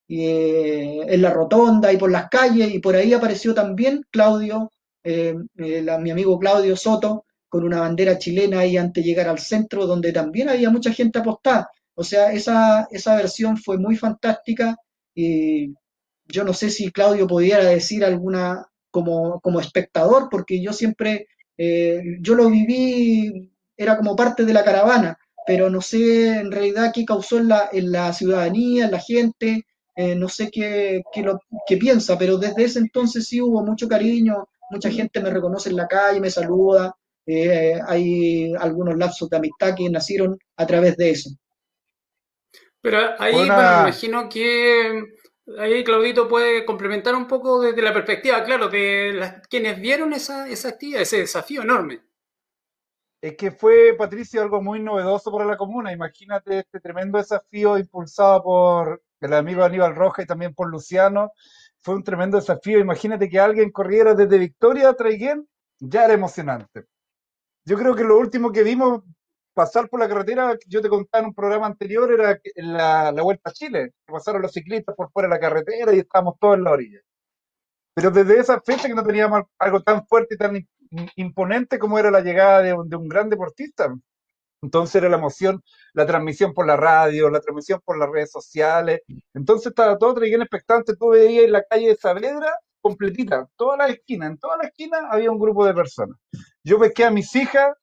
eh, en la rotonda y por las calles, y por ahí apareció también Claudio, eh, eh, mi amigo Claudio Soto, con una bandera chilena ahí antes de llegar al centro, donde también había mucha gente apostada. O sea, esa, esa versión fue muy fantástica y yo no sé si Claudio pudiera decir alguna como, como espectador, porque yo siempre, yo lo viví, era como parte de la caravana, pero no sé en realidad qué causó en la, en la ciudadanía, en la gente, eh, no sé qué, qué, lo, qué piensa, pero desde ese entonces sí hubo mucho cariño, mucha gente me reconoce en la calle, me saluda, eh, hay algunos lapsos de amistad que nacieron a través de eso. Pero ahí Una... bueno, me imagino que ahí Claudito puede complementar un poco desde la perspectiva, claro, de las, quienes vieron esa, esa actividad, ese desafío enorme. Es que fue, Patricio, algo muy novedoso para la comuna. Imagínate este tremendo desafío impulsado por el amigo Aníbal Roja y también por Luciano. Fue un tremendo desafío. Imagínate que alguien corriera desde Victoria a Traiguén, ya era emocionante. Yo creo que lo último que vimos pasar por la carretera, yo te contaba en un programa anterior, era la, Vuelta a Chile, que pasaron los ciclistas por fuera de la carretera y estábamos todos en la orilla. Pero desde esa fecha que no teníamos algo tan fuerte y tan imponente como era la llegada de un, de un gran deportista. Entonces era la emoción, la transmisión por la radio, la transmisión por las redes sociales. Entonces estaba todo bien expectante. Tú veías en la calle de Saavedra completita, todas las esquinas, en todas las esquinas había un grupo de personas. Yo pesqué a mis hijas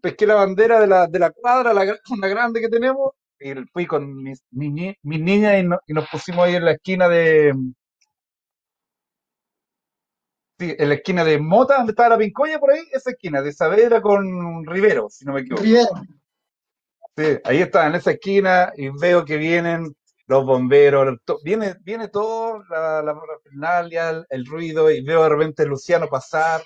pesqué la bandera de la, de la cuadra, la, una grande que tenemos, y fui con mis, niñi- mis niñas y, no- y nos pusimos ahí en la esquina de, sí, en la esquina de Mota, donde estaba la Pincoya, por ahí, esa esquina, de Saavedra con Rivero, si no me equivoco. Rivera. Sí, ahí está, en esa esquina, y veo que vienen los bomberos, viene, viene todo, la, la parafernalia, el, el ruido, y veo de repente a Luciano pasar.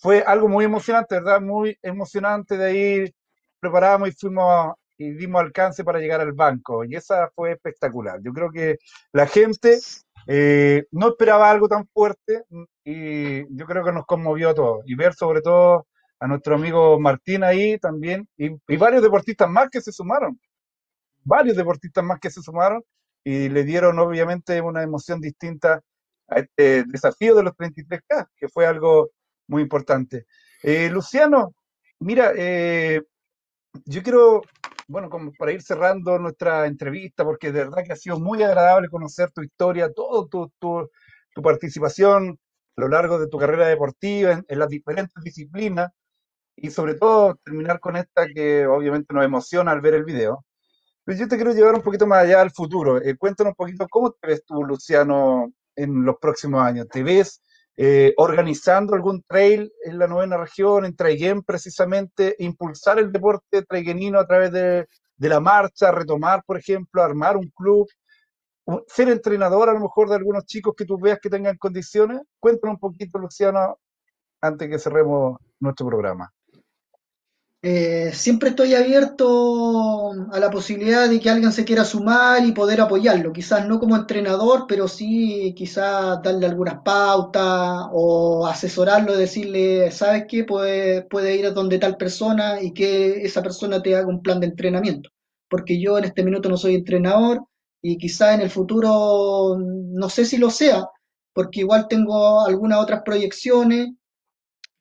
Fue algo muy emocionante, ¿verdad? Muy emocionante de ahí, preparamos y fuimos y dimos alcance para llegar al banco, y esa fue espectacular. Yo creo que la gente eh, no esperaba algo tan fuerte, y yo creo que nos conmovió a todos, y ver sobre todo a nuestro amigo Martín ahí también, y varios deportistas más que se sumaron, varios deportistas más que se sumaron y le dieron obviamente una emoción distinta a este desafío de los 33K, que fue algo muy importante. Eh, Luciano, mira, eh, yo quiero, bueno, como para ir cerrando nuestra entrevista, porque de verdad que ha sido muy agradable conocer tu historia, todo tu, tu, participación a lo largo de tu carrera deportiva en, en las diferentes disciplinas y sobre todo terminar con esta que obviamente nos emociona al ver el video. Pero yo te quiero llevar un poquito más allá al futuro. Eh, cuéntanos un poquito cómo te ves tú, Luciano, en los próximos años. ¿Te ves eh, organizando algún trail en la novena región, en Traiguén precisamente, impulsar el deporte traiguenino a través de, de la marcha, retomar, por ejemplo, armar un club, ser entrenador a lo mejor de algunos chicos que tú veas que tengan condiciones? Cuéntanos un poquito, Luciano, antes que cerremos nuestro programa. Eh, siempre estoy abierto a la posibilidad de que alguien se quiera sumar y poder apoyarlo. Quizás no como entrenador, pero sí quizás darle algunas pautas o asesorarlo, decirle, ¿sabes qué? Puede, puede ir a donde tal persona y que esa persona te haga un plan de entrenamiento. Porque yo en este minuto no soy entrenador y quizás en el futuro no sé si lo sea, porque igual tengo algunas otras proyecciones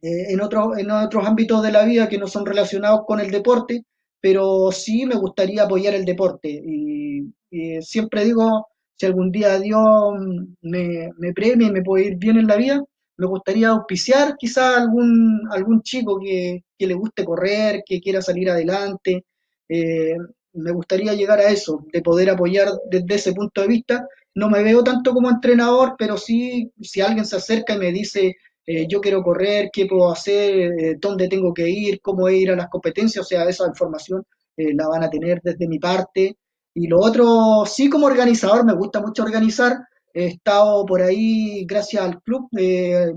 eh, en otros, en otros ámbitos de la vida que no son relacionados con el deporte, pero sí me gustaría apoyar el deporte. Y, siempre digo, si algún día Dios me, me premia y me puede ir bien en la vida, me gustaría auspiciar quizás algún, algún chico que, que le guste correr, que quiera salir adelante. Eh, me gustaría llegar a eso, de poder apoyar desde ese punto de vista. No me veo tanto como entrenador, pero sí, si alguien se acerca y me dice, eh, yo quiero correr, qué puedo hacer, eh, dónde tengo que ir, cómo ir a las competencias, o sea, esa información eh, la van a tener desde mi parte. Y lo otro, sí como organizador, me gusta mucho organizar. He estado por ahí gracias al club que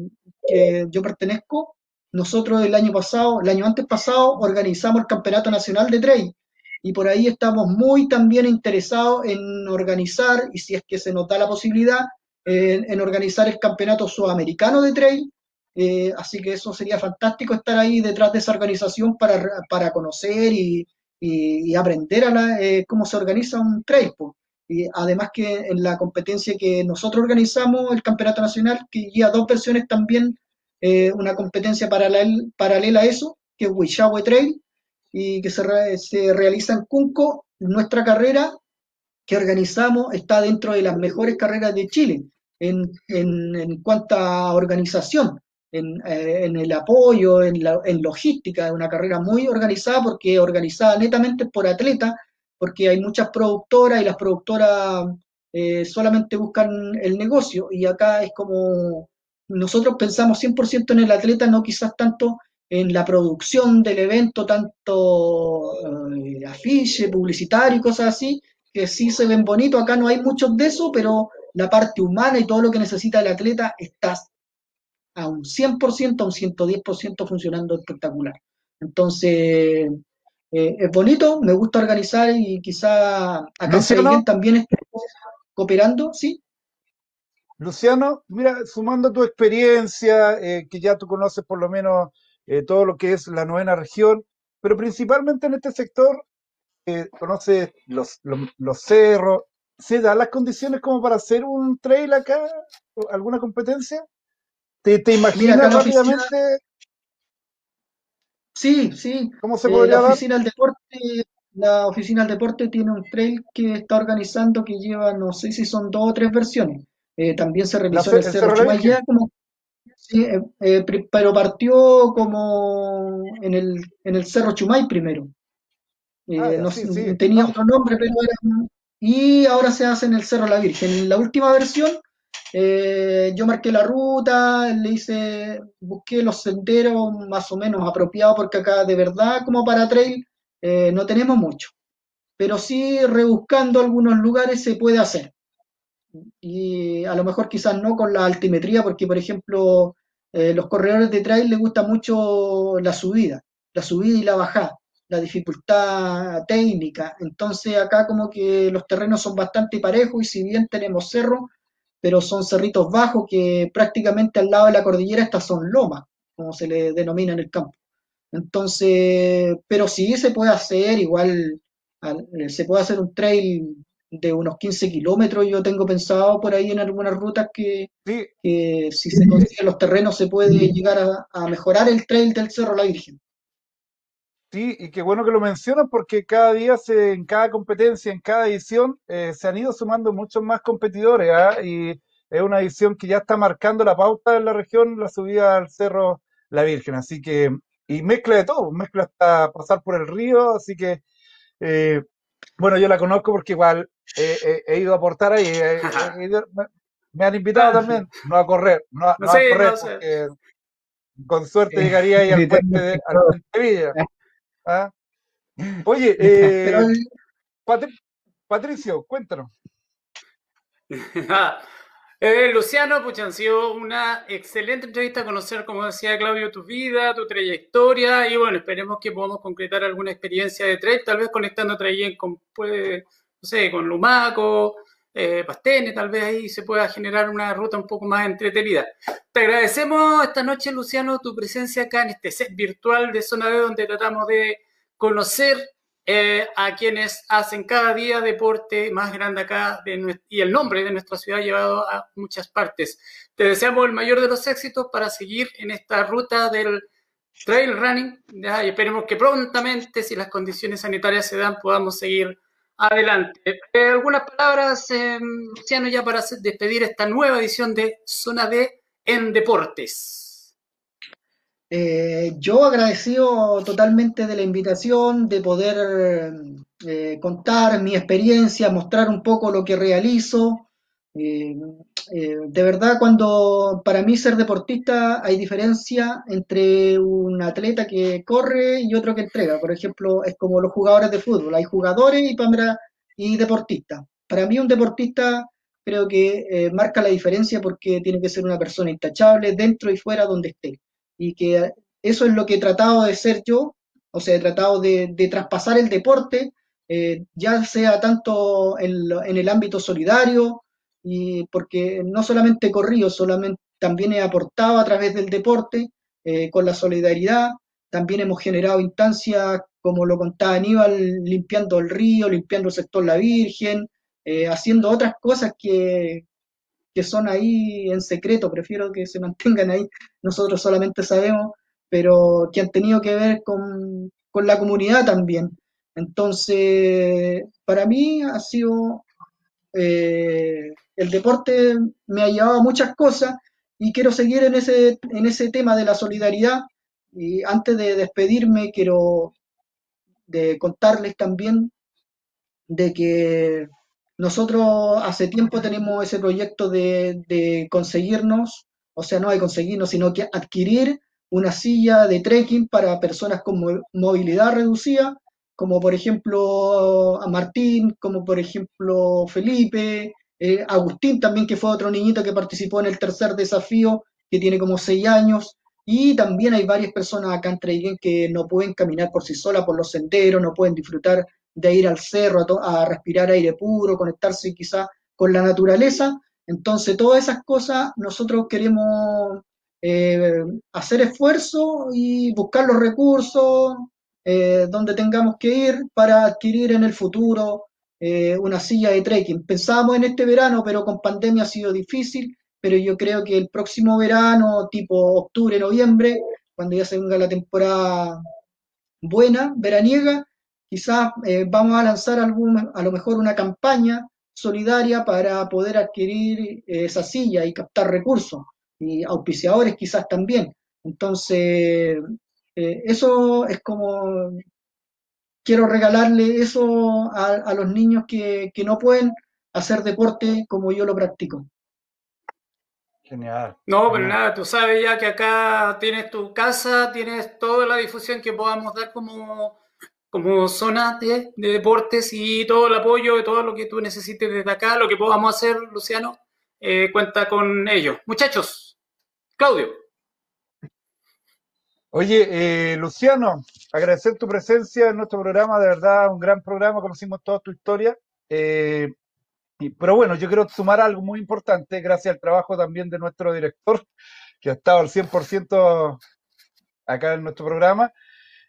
yo pertenezco. Nosotros el año pasado, el año antes pasado, organizamos el Campeonato Nacional de Trail. Y por ahí estamos muy también interesados en organizar, y si es que se nos da la posibilidad, eh, en organizar el Campeonato Sudamericano de Trail, eh, así que eso sería fantástico estar ahí detrás de esa organización para, para conocer y, y, aprender a la, eh, cómo se organiza un trail. además que en la competencia que nosotros organizamos, el Campeonato Nacional, que lleva dos versiones también, eh, una competencia paralel, paralela a eso, que es Huichahue Trail, y que se, se realiza en Cunco. Nuestra carrera que organizamos está dentro de las mejores carreras de Chile en, en, en cuanto a organización, en, eh, en el apoyo, en, la, en logística, es una carrera muy organizada porque organizada netamente por atletas, porque hay muchas productoras y las productoras eh, solamente buscan el negocio. Y acá es como nosotros pensamos 100% en el atleta, no quizás tanto en la producción del evento, tanto eh, afiche, publicitario y cosas así, que sí se ven bonitos, acá no hay muchos de eso, pero la parte humana y todo lo que necesita el atleta está a un 100%, a un 110% funcionando espectacular. Entonces, eh, es bonito, me gusta organizar y quizá acá Luciano. También cooperando, ¿sí? Luciano, mira, sumando tu experiencia, eh, que ya tú conoces por lo menos eh, todo lo que es la novena región, pero principalmente en este sector, eh, conoces los, los, los cerros, ¿se dan las condiciones como para hacer un trail acá? ¿O ¿Alguna competencia? ¿Te, te Mira, imaginas acá la oficina, rápidamente sí, sí, cómo se eh, podría la dar? oficina del deporte, la oficina del deporte tiene un trail que está organizando que lleva, no sé si son dos o tres versiones. Eh, también se ce- en el Cerro Chumayá, como Sí, eh, eh, pero partió como en el, en el Cerro Chumay primero. Ah, ya, no sí, sé, sí. tenía otro nombre, pero era... Y ahora se hace en el Cerro La Virgen. En la última versión, eh, yo marqué la ruta, le hice, busqué los senderos más o menos apropiados, porque acá de verdad, como para trail, eh, no tenemos mucho. Pero sí, rebuscando algunos lugares se puede hacer. Y a lo mejor quizás no con la altimetría, porque por ejemplo, eh, los corredores de trail les gusta mucho la subida, la subida y la bajada, la dificultad técnica. Entonces acá como que los terrenos son bastante parejos y si bien tenemos cerros, pero son cerritos bajos que prácticamente al lado de la cordillera estas son lomas, como se le denomina en el campo. Entonces, pero sí se puede hacer, igual al- eh, se puede hacer un trail de unos 15 kilómetros, yo tengo pensado por ahí en algunas rutas que, sí, que si se consiguen los terrenos se puede llegar a, a mejorar el trail del Cerro La Virgen. Sí, y qué bueno que lo mencionas porque cada día, se, en cada competencia, en cada edición, eh, se han ido sumando muchos más competidores, ¿ah? Y es una edición que ya está marcando la pauta en la región, la subida al Cerro La Virgen. Así que, y mezcla de todo, mezcla hasta pasar por el río, así que, eh, bueno, yo la conozco porque igual eh, eh, he ido a aportar ahí, eh, he ido- me, me han invitado también, no a correr, no, a- No correr, no sé. porque con suerte llegaría ahí al puente de, al puente de Villa. ¿Ah? Oye, eh, Patricio, cuéntanos. Eh, Luciano, pucha, han sido una excelente entrevista, conocer, como decía Claudio, tu vida, tu trayectoria y bueno, esperemos que podamos concretar alguna experiencia de trail, tal vez conectando también con, pues, no sé, con Lumaco, eh, Pastene, tal vez ahí se pueda generar una ruta un poco más entretenida. Te agradecemos esta noche, Luciano, tu presencia acá en este set virtual de Zona D, donde tratamos de conocer eh, a quienes hacen cada día deporte más grande acá de y el nombre de nuestra ciudad llevado a muchas partes. Te deseamos el mayor de los éxitos para seguir en esta ruta del trail running ya, y esperemos que prontamente, si las condiciones sanitarias se dan, podamos seguir adelante. Eh, algunas palabras, eh, Luciano, ya para despedir esta nueva edición de Zona D en Deportes. Eh, yo agradecido totalmente de la invitación, de poder eh, contar mi experiencia, mostrar un poco lo que realizo. Eh, de verdad, cuando para mí ser deportista hay diferencia entre un atleta que corre y otro que entrega. Por ejemplo, es como los jugadores de fútbol, hay jugadores y, para- y deportistas. Para mí un deportista creo que eh, marca la diferencia porque tiene que ser una persona intachable dentro y fuera donde esté y que eso es lo que he tratado de ser yo, o sea, he tratado de, de traspasar el deporte, eh, ya sea tanto en, en el ámbito solidario, y porque no solamente he corrido, solamente, también he aportado a través del deporte, eh, con la solidaridad, también hemos generado instancias, como lo contaba Aníbal, limpiando el río, limpiando el sector La Virgen, eh, haciendo otras cosas que, que son ahí en secreto, prefiero que se mantengan ahí, nosotros solamente sabemos, pero que han tenido que ver con, con la comunidad también. Entonces, para mí ha sido, eh, el deporte me ha llevado a muchas cosas y quiero seguir en ese, en ese tema de la solidaridad. Y antes de despedirme, quiero de contarles también de que nosotros hace tiempo tenemos ese proyecto de, de conseguirnos, o sea, no de conseguirnos, sino que adquirir una silla de trekking para personas con mo- movilidad reducida, como por ejemplo a Martín, como por ejemplo Felipe, eh, Agustín también, que fue otro niñito que participó en el tercer desafío, que tiene como seis años, y también hay varias personas acá en Traiguén que no pueden caminar por sí solas por los senderos, no pueden disfrutar de ir al cerro a, respirar aire puro, conectarse quizá con la naturaleza. Entonces, todas esas cosas nosotros queremos eh, hacer esfuerzo y buscar los recursos eh, donde tengamos que ir para adquirir en el futuro eh, una silla de trekking. Pensábamos en este verano, pero con pandemia ha sido difícil, pero yo creo que el próximo verano, tipo octubre, noviembre, cuando ya se venga la temporada buena, veraniega, quizás eh, vamos a lanzar algún, a lo mejor una campaña solidaria para poder adquirir eh, esa silla y captar recursos. y auspiciadores quizás también. Entonces, eso es como, quiero regalarle eso a, a los niños que, que no pueden hacer deporte como yo lo practico. Genial. No, pero genial. nada, tú sabes ya que acá tienes tu casa, tienes toda la difusión que podamos dar como, como zona de, de deportes y todo el apoyo y todo lo que tú necesites desde acá, lo que podamos hacer, Luciano, eh, cuenta con ello. Muchachos, Claudio. Oye, eh, Luciano, agradecer tu presencia en nuestro programa, de verdad, un gran programa, conocimos toda tu historia. Eh, y- pero bueno, yo quiero sumar algo muy importante, gracias al trabajo también de nuestro director, que ha estado al 100% acá en nuestro programa.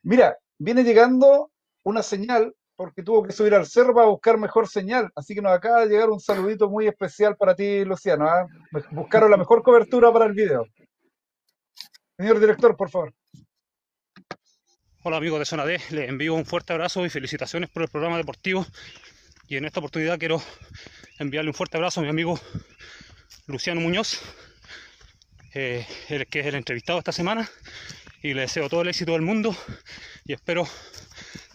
Mira, viene llegando una señal, porque tuvo que subir al cerro para buscar mejor señal, así que nos acaba de llegar un saludito muy especial para ti, Luciano. ¿ah? Buscaron la mejor cobertura para el video. Señor director, por favor. Hola amigos de Zona D, les envío un fuerte abrazo y felicitaciones por el programa deportivo. Y en esta oportunidad quiero enviarle un fuerte abrazo a mi amigo Luciano Muñoz, eh, el que es el entrevistado esta semana. Y le deseo todo el éxito del mundo y espero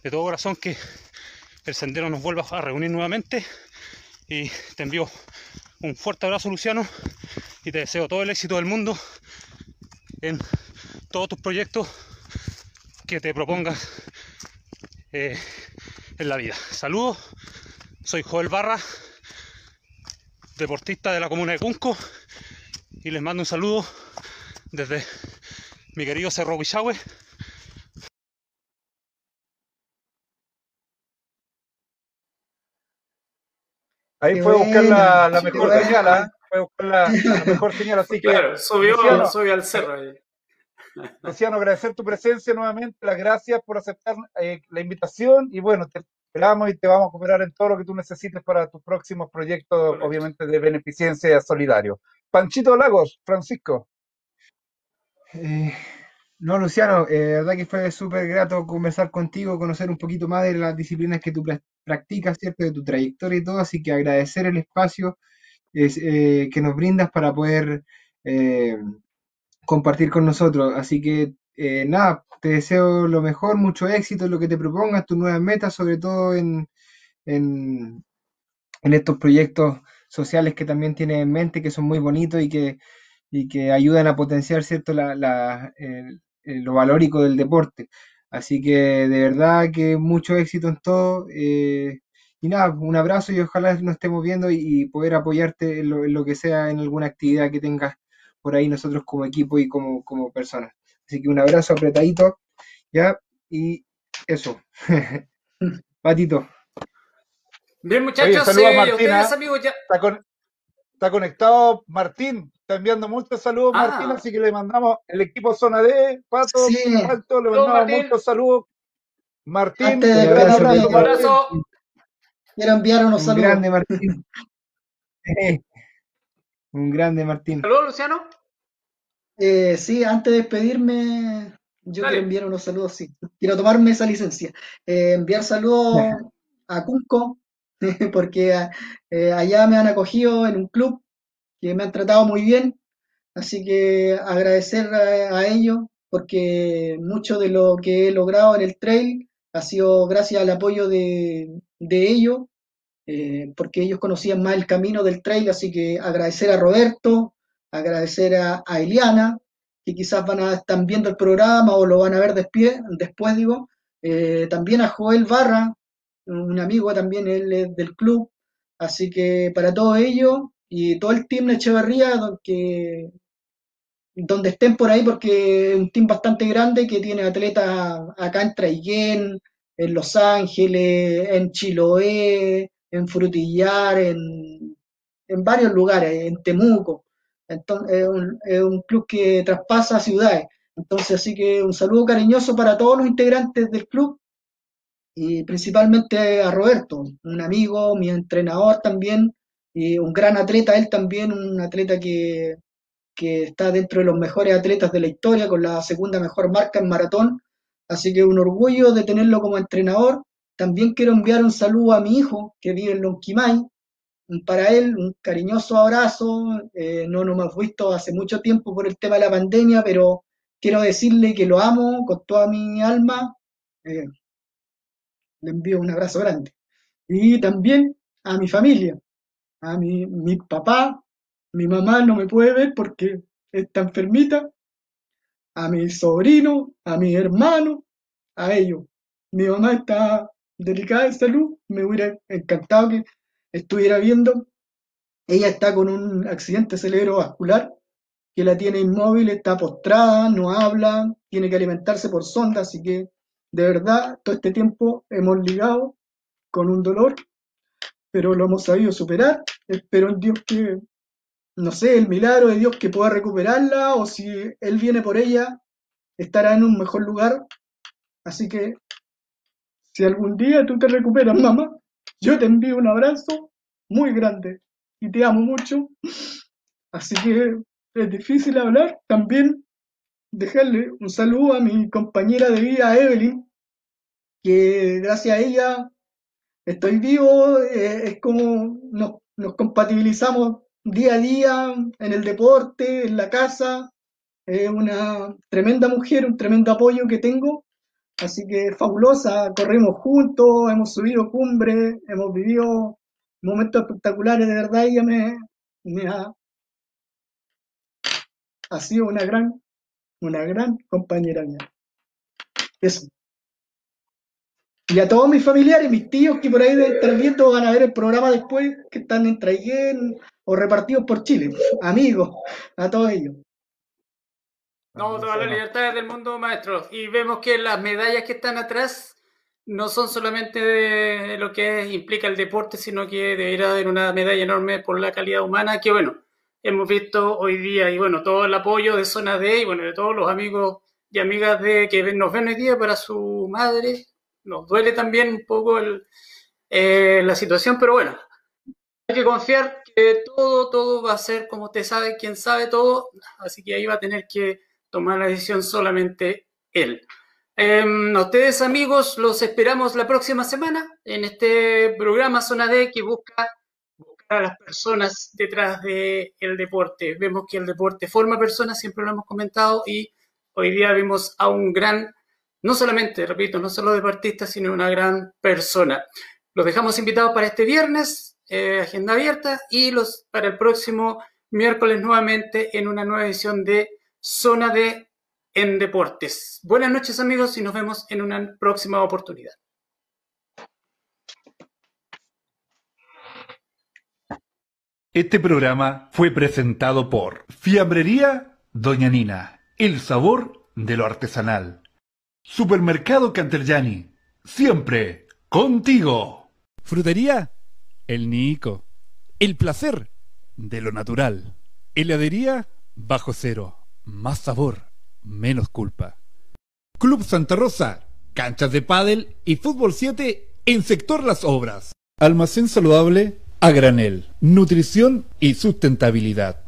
de todo corazón que el sendero nos vuelva a reunir nuevamente. Y te envío un fuerte abrazo Luciano y te deseo todo el éxito del mundo en todos tus proyectos que te propongas eh, en la vida. Saludos, soy Joel Barra, deportista de la comuna de Cunco, y les mando un saludo desde mi querido Cerro Huichahue. Ahí fue a buscar la, mejor señal, ¿ah? Fue a buscar la, la mejor señal, así que Claro, subió, Luciano, subió al cerro ahí. Luciano, agradecer tu presencia nuevamente, las gracias por aceptar eh, la invitación y bueno, te esperamos y te vamos a cooperar en todo lo que tú necesites para tus próximos proyectos, Correcto. obviamente de beneficencia solidario. Panchito Lagos, Francisco. Eh, no, Luciano, eh, la verdad que fue súper grato conversar contigo, conocer un poquito más de las disciplinas que tú pra- practicas, ¿cierto? De tu trayectoria y todo, así que agradecer el espacio es, eh, que nos brindas para poder eh, compartir con nosotros. Así que eh, nada, te deseo lo mejor, mucho éxito en lo que te propongas, tus nuevas metas, sobre todo en, en, en estos proyectos sociales que también tienes en mente, que son muy bonitos y que, y que ayudan a potenciar, ¿cierto?, la, la- el- lo valórico del deporte. Así que de verdad que mucho éxito en todo. Y nada, un abrazo y ojalá nos estemos viendo y, y poder apoyarte en lo, en lo que sea, en alguna actividad que tengas por ahí nosotros como equipo y como, como personas. Así que un abrazo apretadito, ¿ya? Y eso. Patito. Bien, Oye, muchachos, saludos a eh, Martina. ustedes, amigos, ya. Está, con- está conectado Martín, está enviando muchos saludos Ah. Martín, así que le mandamos el equipo Zona D, Pato, Sí. Pancho, le mandamos Martín. muchos saludos. Martín, Antes un abrazo, Martín. Quiero enviar unos Un saludos. grande Martín. Un grande Martín. Saludos, Luciano. Eh, sí, antes de despedirme, yo Dale. quiero enviar unos saludos, sí. Quiero tomarme esa licencia. Eh, enviar saludos a Cunco, porque eh, allá me han acogido en un club que me han tratado muy bien. Así que agradecer a, a ellos, porque mucho de lo que he logrado en el trail ha sido gracias al apoyo de, de ellos, eh, porque ellos conocían más el camino del trail. Así que agradecer a Roberto, agradecer a, a Eliana, que quizás van a estar viendo el programa o lo van a ver después, después digo. Eh, también a Joel Barra, un amigo también él es del club. Así que para todo ello y todo el team de Echeverría, donde estén por ahí, porque es un team bastante grande que tiene atletas acá en Traiguén, en Los Ángeles, en Chiloé, en Frutillar, en, en varios lugares, en Temuco. Entonces, es un, club que traspasa ciudades. Entonces, así que un saludo cariñoso para todos los integrantes del club y principalmente a Roberto, un amigo, mi entrenador también, y un gran atleta, él también, un atleta que, que está dentro de los mejores atletas de la historia, con la segunda mejor marca en maratón. Así que un orgullo de tenerlo como entrenador. También quiero enviar un saludo a mi hijo, que vive en Lonquimay, para él un cariñoso abrazo. Eh, no nos hemos visto hace mucho tiempo por el tema de la pandemia, pero quiero decirle que lo amo con toda mi alma. Eh, le envío un abrazo grande. Y también a mi familia, a mi, mi papá, mi mamá no me puede ver porque está enfermita, a mi sobrino, a mi hermano, a ellos. Mi mamá está delicada de salud, me hubiera encantado que estuviera viendo. Ella está con un accidente cerebrovascular que la tiene inmóvil, está postrada, no habla, tiene que alimentarse por sonda, así que de verdad todo este tiempo hemos ligado con un dolor, pero lo hemos sabido superar. Espero en Dios que, no sé, el milagro de Dios que pueda recuperarla o si Él viene por ella, estará en un mejor lugar. Así que si algún día tú te recuperas, mamá, yo te envío un abrazo muy grande y te amo mucho. Así que es difícil hablar. También dejarle un saludo a mi compañera de vida, Evelyn, que gracias a ella estoy vivo. Eh, es como nos, nos compatibilizamos día a día en el deporte, en la casa. Es una tremenda mujer, un tremendo apoyo que tengo Así que fabulosa, corrimos juntos, hemos subido cumbre, hemos vivido momentos espectaculares, de verdad, ella me, me ha, ha sido una gran, una gran compañera mía. Eso. Y a todos mis familiares, mis tíos que por ahí estar viendo van a ver el programa después, que están en Traiguén o repartidos por Chile. Amigos, a todos ellos. No, todas las libertades del mundo, maestro. Y vemos que las medallas que están atrás no son solamente de lo que implica el deporte, sino que debería haber una medalla enorme por la calidad humana, que bueno, hemos visto hoy día, y bueno, todo el apoyo de Zona D y bueno, de todos los amigos y amigas de que nos ven hoy día para su madre. Nos duele también un poco eh, la situación, pero bueno, hay que confiar que todo, todo va a ser como usted sabe, quien sabe todo, así que ahí va a tener que tomar la decisión solamente él. Em, a ustedes amigos, los esperamos la próxima semana en este programa Zona D que busca a las personas detrás del deporte. Vemos que el deporte forma personas, siempre lo hemos comentado, y hoy día vemos a un gran, no solamente, repito, no solo deportista, sino una gran persona. Los dejamos invitados para este viernes, eh, agenda abierta, y los para el próximo miércoles nuevamente en una nueva edición de Zona de en Deportes. Buenas noches amigos y nos vemos en una próxima oportunidad. Este programa fue presentado por Fiambrería Doña Nina, el sabor de lo artesanal. Supermercado Canterjani, siempre contigo. Frutería El Nico, el placer de lo natural. Heladería Bajo Cero más sabor, menos culpa. Club Santa Rosa, canchas de pádel y fútbol 7 en sector Las Obras. Almacén saludable a granel, nutrición y sustentabilidad.